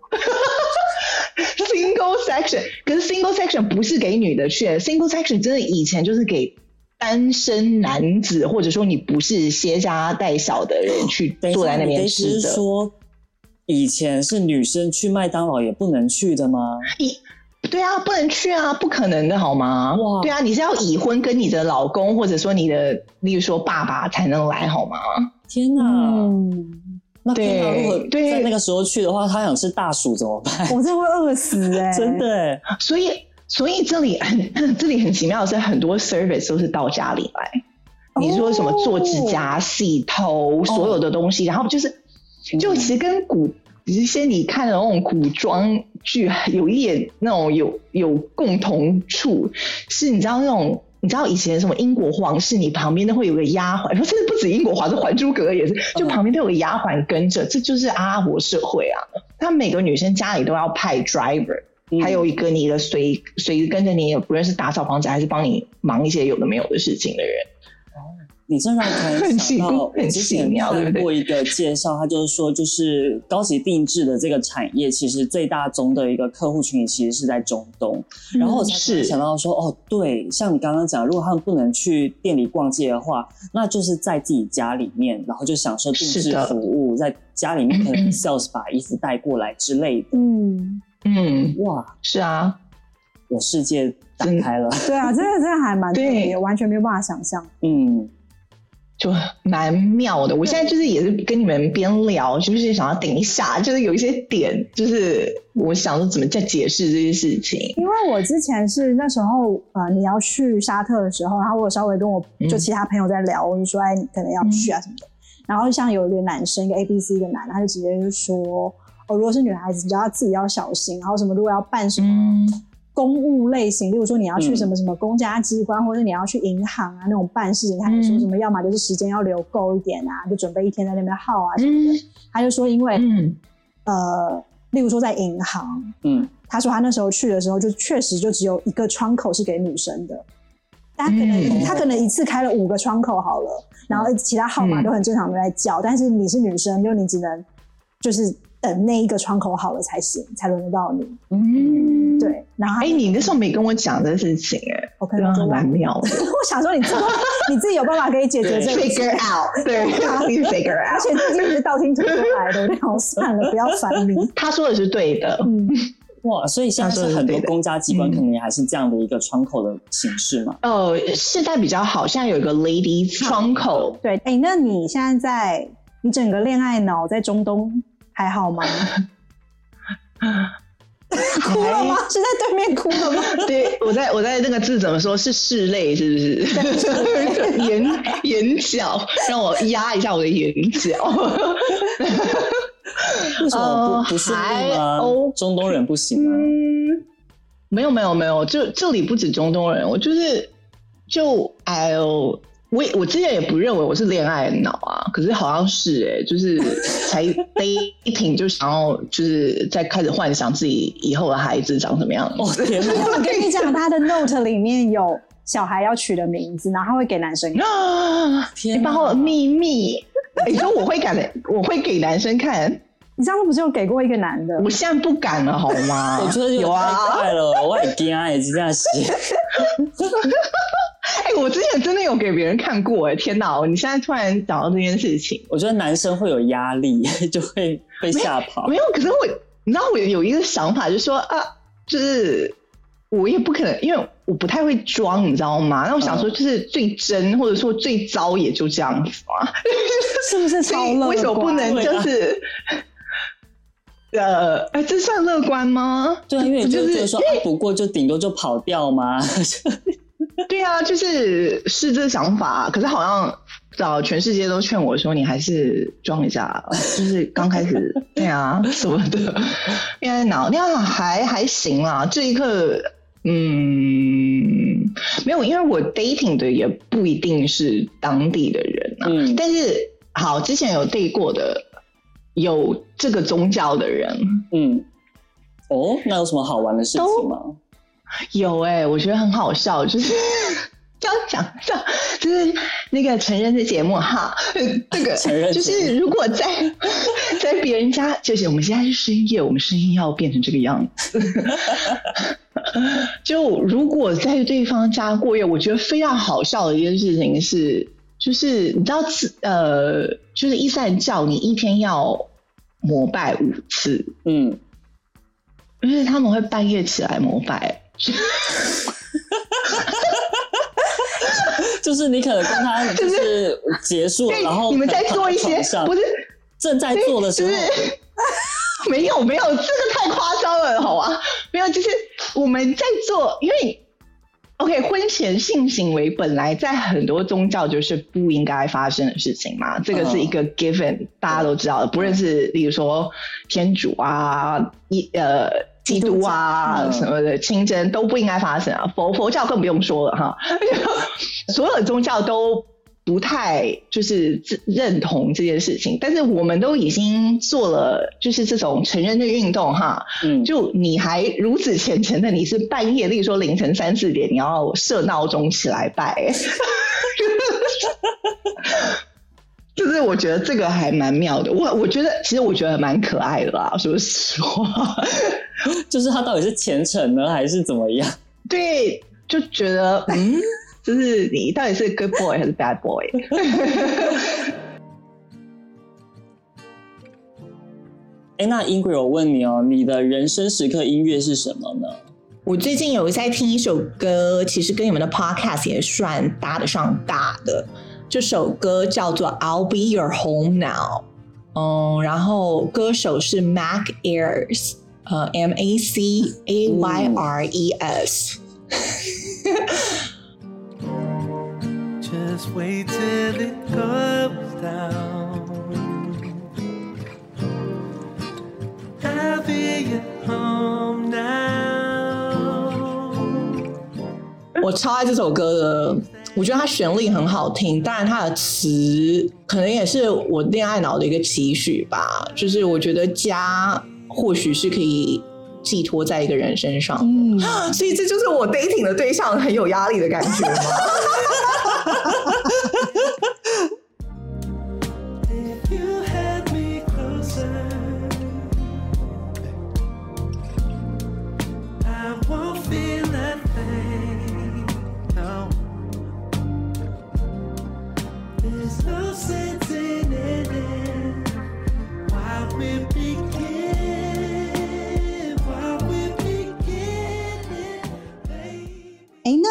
section，可是 single section 不是给女的去，single section 真的以前就是给单身男子，或者说你不是携家带小的人去坐在那边吃的。是说以前是女生去麦当劳也不能去的吗？一对啊，不能去啊，不可能的好吗？哇对啊，你是要已婚跟你的老公，或者说你的，例如说爸爸才能来好吗？天哪！嗯，那天哪，对如果对在那个时候去的话，他想吃大薯怎么办？我真的会饿死哎、真的哎，所以，所以这里很 这里很奇妙的是，很多 service 都是到家里来。你说什么做指甲、洗头，所有的东西，然后就是，就其实跟古，一些你看的那种古装剧有一点那种有有共同处，是你知道那种。你知道以前什么英国皇室，你旁边都会有个丫鬟，甚至不止英国皇室，《还珠格格》也是，就旁边都有个丫鬟跟着，这就是阿拉伯社会啊。他每个女生家里都要派 driver，还有一个你的随随跟着你，不论是打扫房子还是帮你忙一些有的没有的事情的人。你这让我想到，我之前看过一个介绍，他就是说，就是高级定制的这个产业，其实最大宗的一个客户群体其实是在中东。然后我才想到说，哦，对，像你刚刚讲，如果他们不能去店里逛街的话，那就是在自己家里面，然后就享受定制服务，在家里面可能 sales 把衣服带过来之类的。嗯嗯，哇，是啊，我世界打开了。对啊，真的真的还蛮特别，完全没有办法想象。嗯。就蛮妙的，我现在就是也是跟你们边聊，就是想要顶一下，就是有一些点，就是我想说怎么再解释这些事情。因为我之前是那时候呃，你要去沙特的时候，然后我稍微跟我就其他朋友在聊，嗯、我就说哎，你可能要去啊什么的。嗯、然后像有一个男生，一个 A B C 一个男的，他就直接就说哦，如果是女孩子，你要自己要小心，然后什么如果要办什么。嗯公务类型，例如说你要去什么什么公家机关，嗯、或者你要去银行啊那种办事情，他就说什么，要么就是时间要留够一点啊，就准备一天在那边耗啊什么的。嗯、他就说，因为、嗯、呃，例如说在银行，嗯，他说他那时候去的时候，就确实就只有一个窗口是给女生的，他可能、嗯、他可能一次开了五个窗口好了，然后其他号码都很正常的在叫，嗯、但是你是女生，就你只能就是。等那一个窗口好了才行，才轮得到你。嗯，对。然后，哎、欸，你那时候没跟我讲这事情、欸，哎，OK，蛮妙的。我想说，你自己你自己有办法可以解决这个？Figure out，对，你 figure out。而且这是道听途说来的，我好算了，不要烦你。他说的是对的。嗯，哇，所以现在是很多公家机关可能也还是这样的一个窗口的形式嘛？哦、嗯，现在比较好，现在有一个 ladies 窗口。对，哎、欸，那你现在在你整个恋爱脑在中东？还好吗？哭了吗？是在对面哭了吗？对，我在我在那个字怎么说？是拭泪是不是？眼眼角，让我压一下我的眼角。为什么不不顺利吗？中东人不行吗？嗯，没有没有没有，就这里不止中东人，我就是就哎呦。我我之前也不认为我是恋爱脑啊，可是好像是哎、欸，就是才 dating 就想要就是在开始幻想自己以后的孩子长什么样子。哦天哪！我跟你讲，他的 note 里面有小孩要取的名字，然后他会给男生看。啊！天哪！你把我的秘密，你说我会给我会给男生看？你上次不是有给过一个男的？我现在不敢了，好吗？我觉得有啊，太了，我很惊也是这样写。哎、欸，我之前真的有给别人看过，哎，天哪！你现在突然讲到这件事情，我觉得男生会有压力，就会被吓跑没。没有，可是我，你知道我有一个想法，就是说啊，就是我也不可能，因为我不太会装，你知道吗？那我想说，就是最真、嗯、或者说最糟也就这样子嘛，是不是 超乐观？为什么不能就是？呃，哎，这算乐观吗？对，因为你就觉得说，哎，不过就顶多就跑掉吗？对啊，就是是这想法，可是好像早全世界都劝我说，你还是装一下，就是刚开始对啊什么的，因为脑那样还还行啦。这一刻，嗯，没有，因为我 dating 的也不一定是当地的人啊。嗯，但是好，之前有 date 过的，有这个宗教的人，嗯，哦，那有什么好玩的事情吗？有哎、欸，我觉得很好笑，就是。这样讲，这样就是那个成人的节目哈，这个就是如果在 在别人家，就是我们现在是深夜，我们声音要变成这个样子。就如果在对方家过夜，我觉得非常好笑的一件事情是，就是你知道，呃，就是伊斯兰教，你一天要膜拜五次，嗯，就是他们会半夜起来膜拜。就是你可能跟他就是结束，然后你们在做一些不是正在做的时候，没有没有，这个太夸张了，好吧？没有，就是我们在做，因为 OK，婚前性行为本来在很多宗教就是不应该发生的事情嘛，这个是一个 given，大家都知道的，不论是例如说天主啊，一呃。基督啊什么的，清真都不应该发生啊，佛佛教更不用说了哈，所有宗教都不太就是认同这件事情，但是我们都已经做了就是这种成人的运动哈，嗯，就你还如此虔诚的，你是半夜，例如说凌晨三四点，你要设闹钟起来拜。就是我觉得这个还蛮妙的，我我觉得其实我觉得蛮可爱的啦，说实话。就是他到底是虔诚呢，还是怎么样？对，就觉得嗯，就是你到底是 good boy 还是 bad boy？哎、欸，那 Ingrid，我问你哦，你的人生时刻音乐是什么呢？我最近有在听一首歌，其实跟你们的 podcast 也算搭得上大的。这首歌叫做《I'll Be Your Home Now》，嗯，然后歌手是 Mac Ayres，呃，M A C A Y R E S。Just wait till it goes down. I'll be your home now。我超爱这首歌的。 我觉得它旋律很好听，当然它的词可能也是我恋爱脑的一个期许吧。就是我觉得家或许是可以寄托在一个人身上，嗯，所以这就是我 dating 的对象很有压力的感觉 吗？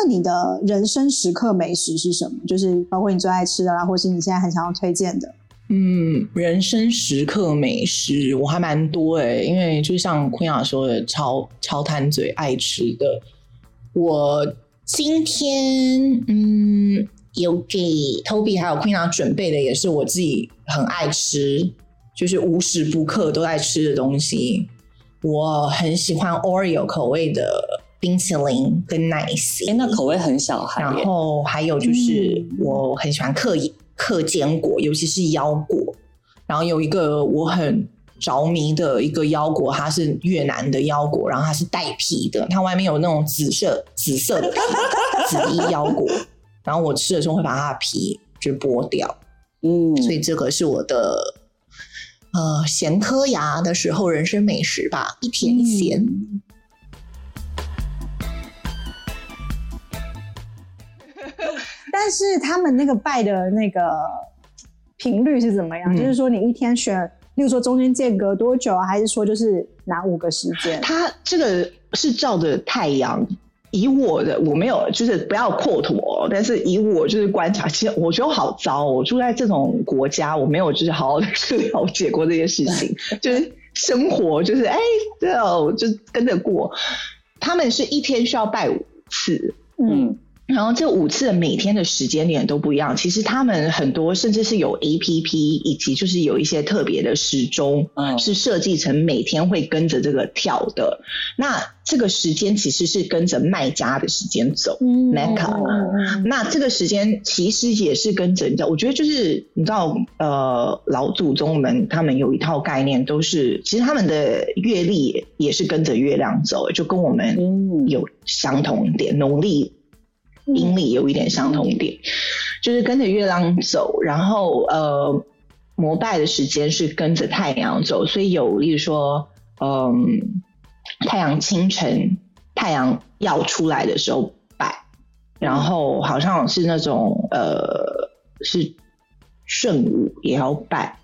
你的人生时刻美食是什么？就是包括你最爱吃的啦，或是你现在很想要推荐的。嗯，人生时刻美食我还蛮多哎，因为就像 Queena 说的，超超贪嘴爱吃的。我今天嗯有给 Toby 还有 Queena 准备的，也是我自己很爱吃，就是无时不刻都在吃的东西。我很喜欢 Oreo 口味的。冰淇淋跟奶昔，哎、欸，那口味很小孩。然后还有就是，我很喜欢嗑嗑坚果，尤其是腰果。然后有一个我很着迷的一个腰果，它是越南的腰果，然后它是带皮的，它外面有那种紫色紫色的皮，紫衣腰果。然后我吃的时候会把它的皮就剥掉。嗯，所以这个是我的呃咸磕牙的时候人生美食吧，一甜一咸。嗯 但是他们那个拜的那个频率是怎么样？嗯、就是说你一天选，例如说中间间隔多久啊？还是说就是哪五个时间？它这个是照着太阳。以我的我没有，就是不要 quote 我，但是以我就是观察，其实我觉得好糟。我住在这种国家，我没有就是好好的去了解过这些事情，就是生活就是哎，对哦，就跟着过。他们是一天需要拜五次，嗯。然后这五次的每天的时间点都不一样。其实他们很多甚至是有 APP，以及就是有一些特别的时钟，嗯，是设计成每天会跟着这个跳的。那这个时间其实是跟着卖家的时间走，嗯，Mecca。那这个时间其实也是跟着，你知道，我觉得就是你知道，呃，老祖宗们他们有一套概念，都是其实他们的月历也是跟着月亮走，就跟我们有相同点，农历。阴历有一点相同点，就是跟着月亮走，然后呃，膜拜的时间是跟着太阳走，所以有例如说，嗯，太阳清晨，太阳要出来的时候拜，然后好像是那种呃，是正午也要拜，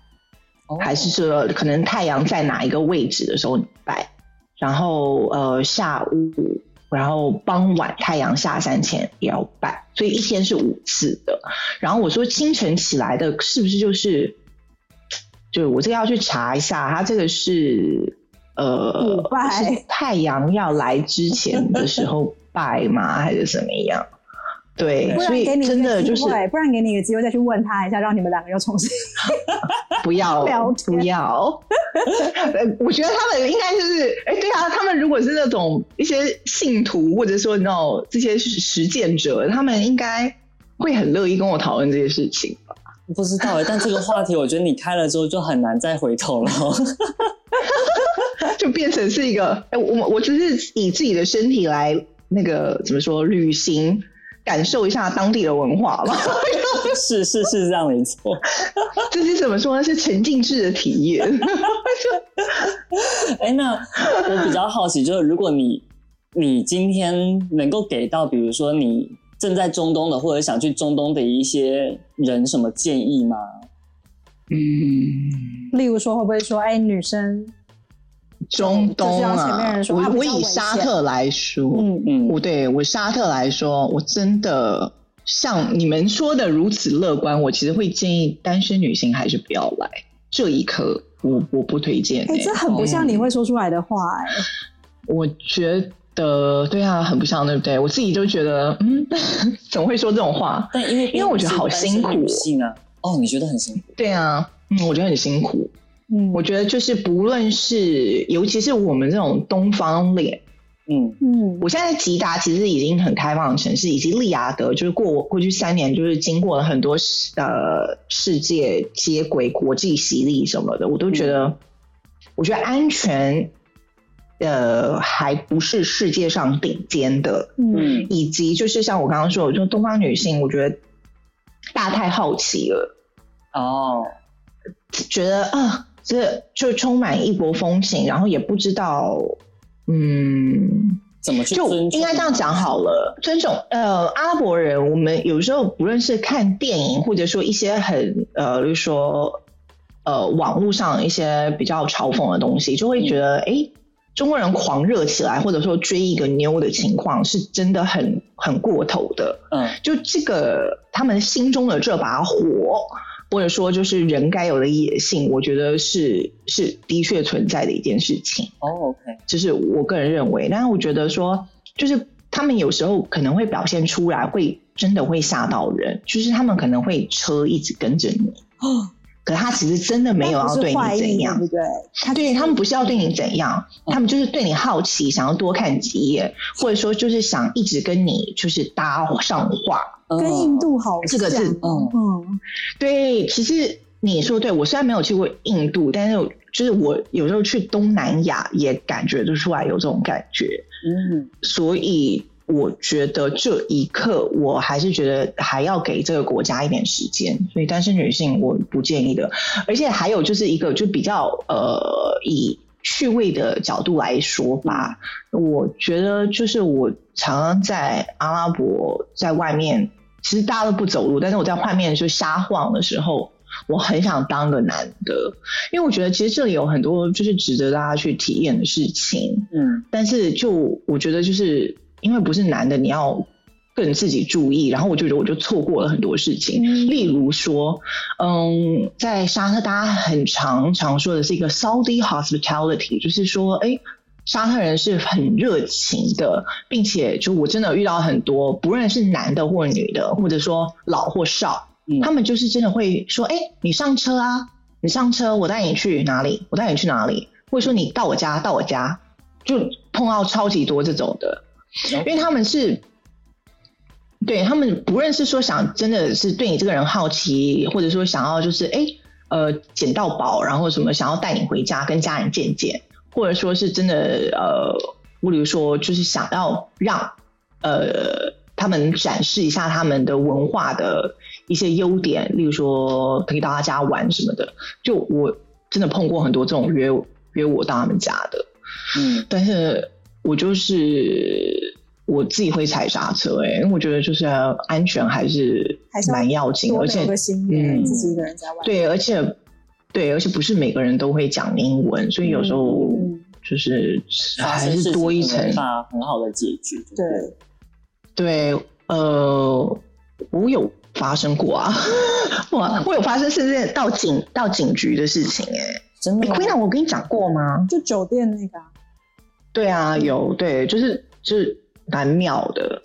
还是说可能太阳在哪一个位置的时候拜，然后呃下午。然后傍晚太阳下山前也要拜，所以一天是五次的。然后我说清晨起来的是不是就是，就我这个要去查一下，它这个是呃，是太阳要来之前的时候拜吗？还是怎么样？对，所以真的就是，不然给你一个机会再去问他一下，让你们两个又重新 不要 不要。我觉得他们应该就是，哎、欸，对啊，他们如果是那种一些信徒，或者说你知道这些实践者，他们应该会很乐意跟我讨论这些事情吧？不知道哎，但这个话题我觉得你开了之后就很难再回头了，就变成是一个，哎、欸，我我只是以自己的身体来那个怎么说旅行。感受一下当地的文化吧。是是是这样没错。这是怎么说呢？是沉浸式的体验。哎、欸，那我比较好奇，就是如果你你今天能够给到，比如说你正在中东的，或者想去中东的一些人什么建议吗？嗯，例如说会不会说，哎、欸，女生。中东啊，我我以沙特来说，嗯嗯，我对我沙特来说，我真的像你们说的如此乐观，我其实会建议单身女性还是不要来这一刻，我我不推荐、欸。哎、欸，这很不像你会说出来的话、欸，哎、嗯，我觉得对啊，很不像，对不对？我自己就觉得，嗯，怎么会说这种话？但因为因为我觉得好辛苦啊。哦，你觉得很辛苦？对啊，嗯，我觉得很辛苦。嗯，我觉得就是不论是，尤其是我们这种东方脸，嗯。嗯，我现在在吉达其实已经很开放的城市，以及利雅得，就是过过去三年，就是经过了很多呃世界接轨、国际洗礼什么的，我都觉得，嗯、我觉得安全，呃，还不是世界上顶尖的，嗯，以及就是像我刚刚说我，就东方女性，我觉得大太好奇了，哦，觉得啊。这就充满异国风情，然后也不知道，嗯，怎么去就应该这样讲好了。尊重呃，阿拉伯人，我们有时候不论是看电影，或者说一些很呃，比如说呃，网络上一些比较嘲讽的东西，就会觉得，哎、嗯，中国人狂热起来，或者说追一个妞的情况，是真的很很过头的。嗯，就这个他们心中的这把火。或者说，就是人该有的野性，我觉得是是的确存在的一件事情。哦、oh，OK，就是我个人认为。但是我觉得说，就是他们有时候可能会表现出来，会真的会吓到人。就是他们可能会车一直跟着你，哦，可他其实真的没有要对你怎样，对不对？他对他们不是要对你怎样，他们就是对你好奇，想要多看几眼，或者说就是想一直跟你就是搭上话。跟印度好像，这个是嗯嗯，对，其实你说对，我虽然没有去过印度，但是就是我有时候去东南亚也感觉得出来有这种感觉，嗯，所以我觉得这一刻我还是觉得还要给这个国家一点时间，所以单身女性我不建议的，而且还有就是一个就比较呃以趣味的角度来说吧，我觉得就是我常常在阿拉伯在外面。其实大家都不走路，但是我在外面就瞎晃的时候，我很想当个男的，因为我觉得其实这里有很多就是值得大家去体验的事情。嗯，但是就我觉得就是因为不是男的，你要更自己注意，然后我就觉得我就错过了很多事情。嗯，例如说，嗯，在沙特大家很常常说的是一个 Saudi hospitality，就是说，哎。沙特人是很热情的，并且就我真的遇到很多，不论是男的或女的，或者说老或少，嗯他们就是真的会说：“哎、你上车啊，你上车，我带你去哪里？我带你去哪里？或者说你到我家，到我家。”就碰到超级多这种的，因为他们是。对他们不论是说想真的是对你这个人好奇，或者说想要就是哎呃捡到宝，然后什么想要带你回家跟家人见见，或者说是真的呃，比如说就是想要让呃他们展示一下他们的文化的一些优点，例如说可以到他家玩什么的。就我真的碰过很多这种约约我到他们家的，嗯，但是我就是。我自己会踩刹车、欸，哎，因为我觉得就是安全还是蛮要紧，而且嗯，自己一个人在外，对，而且对，而且不是每个人都会讲英文，所以有时候就是还是多一层，很好的解决。对，对，呃，我有发生过啊，哇，我有发生甚至到警到警局的事情、欸，哎，真的，Queen，我跟你讲过吗？就酒店那个，对啊，有，对，就是就是。蛮妙的，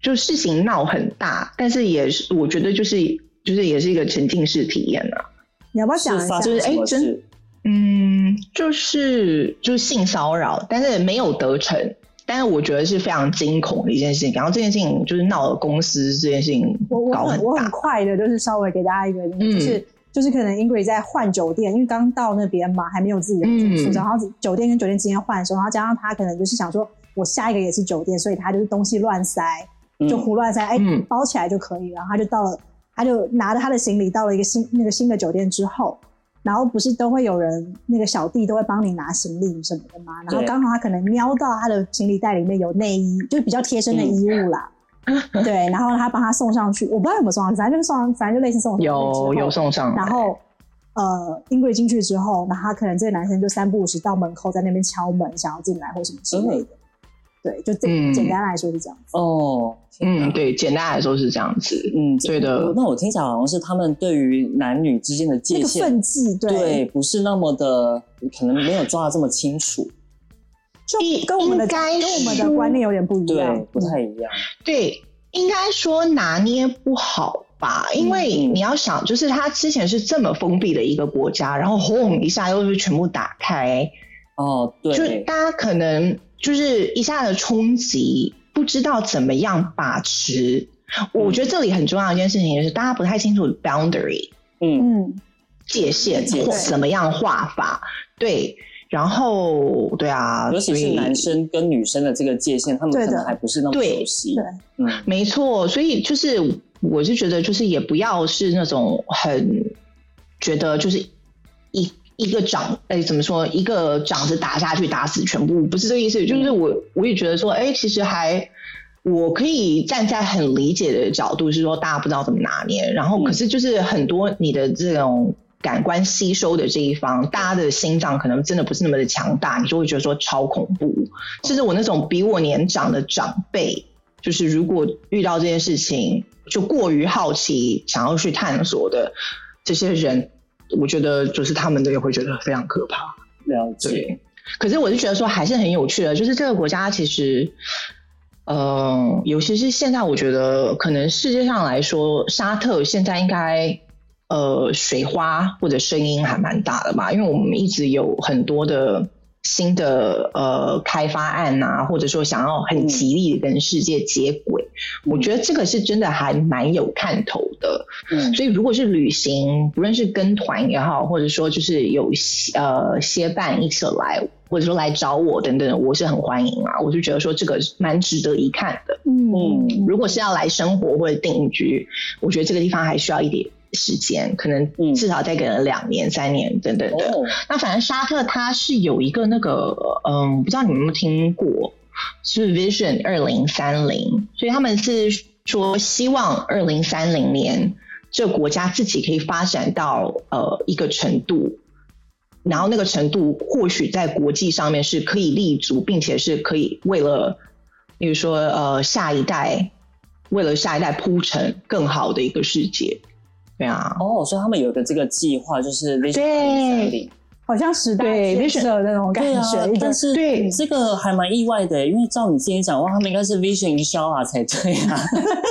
就事情闹很大，但是也是我觉得就是就是也是一个沉浸式体验啊。你要不要讲一下？就是哎，真嗯，就是就是性骚扰，但是没有得逞，但是我觉得是非常惊恐的一件事情。然后这件事情就是闹了公司这件事情搞很大，我我很快的，就是稍微给大家一个，就是、嗯、就是可能 Ingrid 在换酒店，因为刚到那边嘛，还没有自己的住宿，嗯、然后酒店跟酒店之间换的时候，然后加上他可能就是想说。我下一个也是酒店，所以他就是东西乱塞，就胡乱塞，哎、嗯欸，包起来就可以。然后他就到了，他就拿着他的行李到了一个新那个新的酒店之后，然后不是都会有人那个小弟都会帮你拿行李什么的吗？然后刚好他可能瞄到他的行李袋里面有内衣，就是比较贴身的衣物啦。嗯、对，然后他帮他送上去，我不知道有没有送上去，反正就是送上，反正就类似送上去。有有送上。然后呃，Ingrid 进去之后，然后他可能这个男生就三不五时到门口在那边敲门，想要进来或什么之类的。嗯对，就这、嗯、简单来说是这样子哦。嗯，对，简单来说是这样子。嗯，对的。那我听起来好像是他们对于男女之间的界限，分际，对，对，不是那么的，可能没有抓的这么清楚。就跟我们的跟我们的观念有点不一样，对，不太一样。对，应该说拿捏不好吧？因为你要想，就是他之前是这么封闭的一个国家，然后轰一下又是全部打开。哦，对，就大家可能。就是一下子冲击，不知道怎么样把持。我觉得这里很重要的一件事情就是，大家不太清楚 boundary，嗯，界限或怎么样画法。对，然后对啊，尤其是男生跟女生的这个界限，他们可能还不是那么熟悉。对，嗯，没错。所以就是，我是觉得，就是也不要是那种很觉得就是一。一个掌，哎、欸，怎么说？一个掌子打下去，打死全部，不是这个意思。就是我，我也觉得说，哎、欸，其实还，我可以站在很理解的角度，是说大家不知道怎么拿捏。然后，可是就是很多你的这种感官吸收的这一方，大家的心脏可能真的不是那么的强大，你就会觉得说超恐怖。甚至我那种比我年长的长辈，就是如果遇到这件事情，就过于好奇，想要去探索的这些人。我觉得就是他们都也会觉得非常可怕。了解。对。可是我是觉得说还是很有趣的，就是这个国家其实，呃，尤其是现在，我觉得可能世界上来说，沙特现在应该呃水花或者声音还蛮大的吧，因为我们一直有很多的。新的呃开发案啊，或者说想要很极力的跟世界接轨，嗯，我觉得这个是真的还蛮有看头的。嗯，所以如果是旅行，不论是跟团也好，或者说就是有呃协办一起来，或者说来找我等等，我是很欢迎啊。我就觉得说这个蛮值得一看的。嗯，如果是要来生活或者定居，我觉得这个地方还需要一点。时间可能至少再给了两年、嗯、三年等等的。哦、那反正沙特它是有一个那个，嗯，不知道你们有没有听过，是 Vision 二零三零，所以他们是说希望二零三零年这个国家自己可以发展到呃一个程度，然后那个程度或许在国际上面是可以立足，并且是可以为了，比如说呃下一代，为了下一代铺成更好的一个世界。对啊，哦，所以他们有个这个计划，就是 Vision 2030。好像时代建设的那种感觉。对啊，但是对这个还蛮意外的，因为照你之前讲的话，他们应该是 Vision Inshallah 才对啊。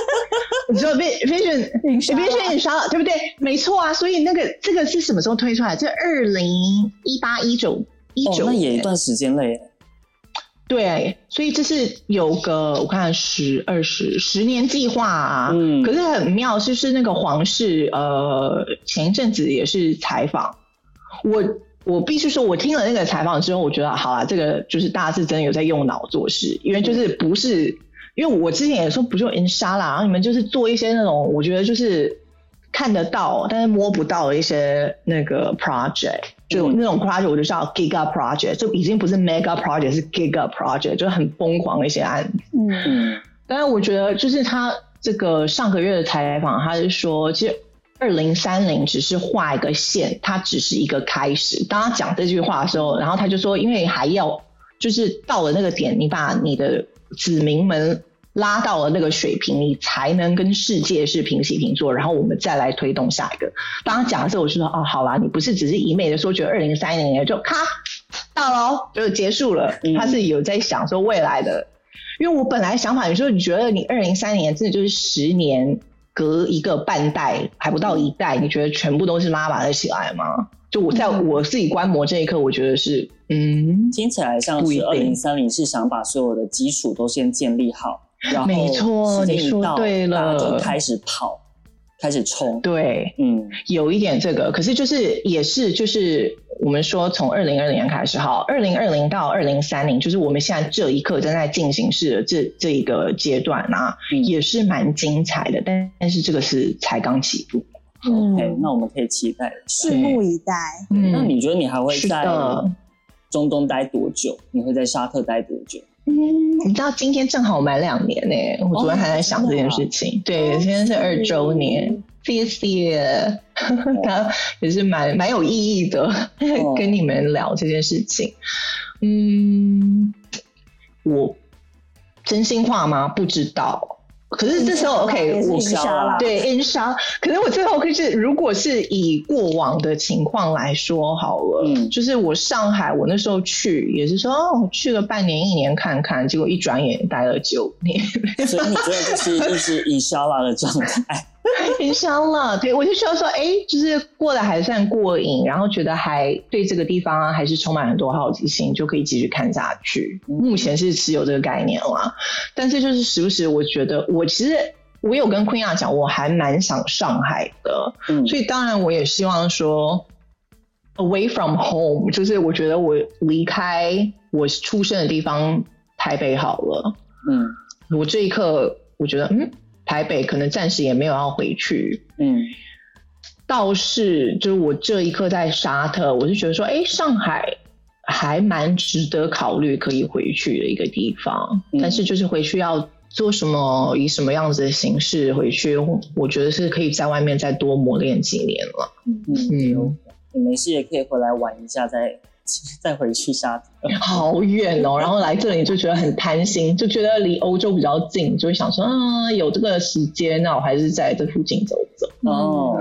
你说 Vision Vision Inshallah 对不对？没错啊，所以那个这个是什么时候推出来？这二零一八一九一九，那也一段时间了耶。对，所以这是有个我看十二十十年计划啊。嗯，可是很妙，就是那个皇室呃，前一阵子也是采访我。我必须说，我听了那个采访之后，我觉得好啦，这个就是大家是真的有在用脑做事，因为就是不是，因为我之前也说不就 Inshallah，然后你们就是做一些那种我觉得就是看得到但是摸不到的一些那个 project，就那种 project 我就叫 giga project，就已经不是 mega project，是 giga project，就很疯狂的一些案子。嗯，但是我觉得就是他这个上个月的采访，他是说其实。二零三零只是画一个线，它只是一个开始。当他讲这句话的时候，然后他就说，因为还要就是到了那个点，你把你的子民们拉到了那个水平，你才能跟世界是平起平坐。然后我们再来推动下一个。当他讲的时候，我就说，哦，好啦，你不是只是一昧的说，觉得二零三零年就咔到喽，就结束了。他是有在想说未来的，因为我本来想法，有时候你觉得你二零三零年真的就是十年。隔一个半代还不到一代，你觉得全部都是拉拔得起来吗？就我在我自己观摩这一刻，我觉得是，嗯，听起来像是二零三零是想把所有的基础都先建立好，然后没错，你说对了，就开始跑，开始冲，对，嗯，有一点这个，可是就是也是就是。我们说从二零二零年开始，哈，二零二零到二零三零，就是我们现在这一刻正在进行式的这这一个阶段啊，嗯、也是蛮精彩的。但但是这个是才刚起步。嗯，OK，那我们可以期待，拭目以待。嗯，那你觉得你还会在中东待多久？你会在沙特待多久？嗯，你知道今天正好满两年呢，我昨天还在想这件事情。哦、对，今天是二周年。谢谢，他 也是蛮蛮有意义的，跟你们聊这件事情。嗯，我真心话吗？不知道。可是这时候，OK，我对 Inshallah。可是我最后可是，如果是以过往的情况来说好了，嗯，就是我上海，我那时候去也是说，哦，去了半年、一年看看，结果一转眼待了九年。所以你觉得这是一直 Inshallah 的状态？很香了，对，我就需要说，哎，就是过得还算过瘾，然后觉得还对这个地方还是充满很多好奇心，就可以继续看下去。目前是持有这个概念了，但是就是时不时，我觉得我其实我有跟 Queen 讲，我还蛮想上海的，嗯，所以当然我也希望说，away from home，就是我觉得我离开我出生的地方台北好了，嗯，我这一刻我觉得，嗯。台北可能暂时也没有要回去，嗯，倒是就是我这一刻在沙特，我是觉得说，哎，上海还蛮值得考虑可以回去的一个地方，嗯、但是就是回去要做什么，以什么样子的形式回去，我觉得是可以在外面再多磨练几年了，嗯。嗯，你没事也可以回来玩一下再。再回去沙特，好远哦。然后来这里就觉得很贪心，就觉得离欧洲比较近，就会想说，啊，有这个时间，那我还是在这附近走走。哦，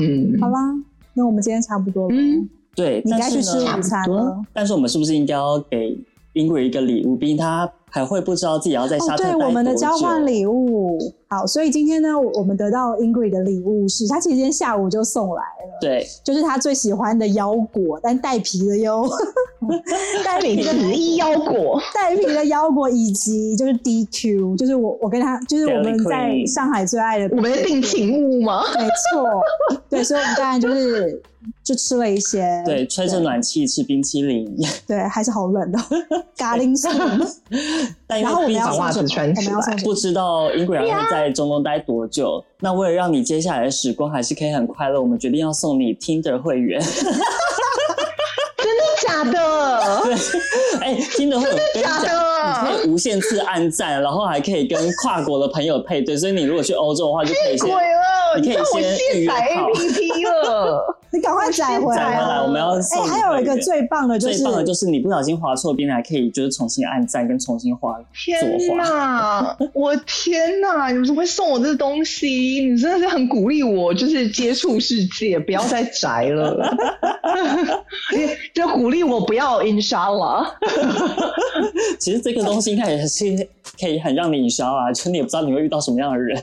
嗯，好啦，那我们今天差不多了。嗯，对，你该去吃午餐了。但是我们是不是应该要给 Ingrid 一个礼物？毕竟他。还会不知道自己要在沙特待我们的交换礼物。好，所以今天呢，我们得到 Ingrid 的礼物是，他其实今天下午就送来了。对，就是他最喜欢的腰果，但带皮的哟，带皮的皮衣腰果，带皮的腰果，以及就是 DQ，就是我我跟他，就是我们在上海最爱的，我们的定情物吗？没错，对，所以我们当然就是。就吃了一些，对，吹着暖气吃冰淇淋，对，还是好冷的，咖喱色。但然后我们要袜子穿起来，不知道 Ingrid 会在中东待多久。那为了让你接下来的时光还是可以很快乐，我们决定要送你 Tinder 会员。真的假的？对，哎，Tinder 会员真的假的？你可以无限次按赞，然后还可以跟跨国的朋友配对，所以你如果去欧洲的话，就可以先。你可以知道我先预约卸载 APP 了。你赶快载回来回来，啊！我们要哎、还有一个最棒的就是，最棒的就是你不小心滑错边，还可以就是重新按赞跟重新滑天。哪！我天哪！你们怎么会送我这东西？你真的是很鼓励我，就是接触世界，不要再宅了。就鼓励我不要 Inshallah。其实这个东西应该也是可以很让你烧啊，就你也不知道你会遇到什么样的人。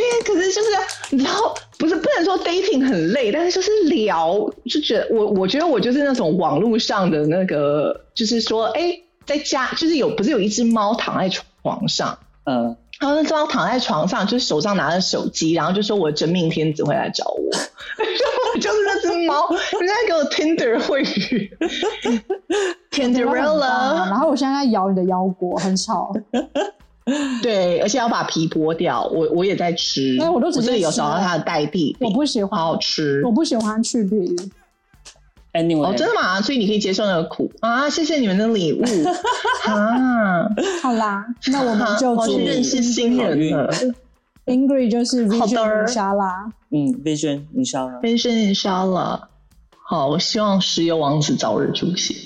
对，可是就是你知道，不是不能说 dating 很累，但是就是聊，就觉得我我觉得我就是那种网络上的那个，就是说，哎，在家就是有不是有一只猫躺在床上，嗯，然后那只猫躺在床上，就是手上拿着手机，然后就说我的真命天子会来找我，我 就是那只猫，人家给我 Tinder 会语，Tinderella，然后我现在在咬你的腰果，很吵。对，而且要把皮剥掉，我我也在吃，哎我都直接这里有吃找到它的代替，我不喜欢，好好吃我。不喜欢去皮。Anyway，哦，真的吗？所以你可以接受那个苦啊！谢谢你们的礼物 啊！好啦，那我们就去认识新人了。Ingrid 就是 Vision 好的沙拉。嗯，Vision，你烧了。分身沙了。好，我希望石油王子早日出现。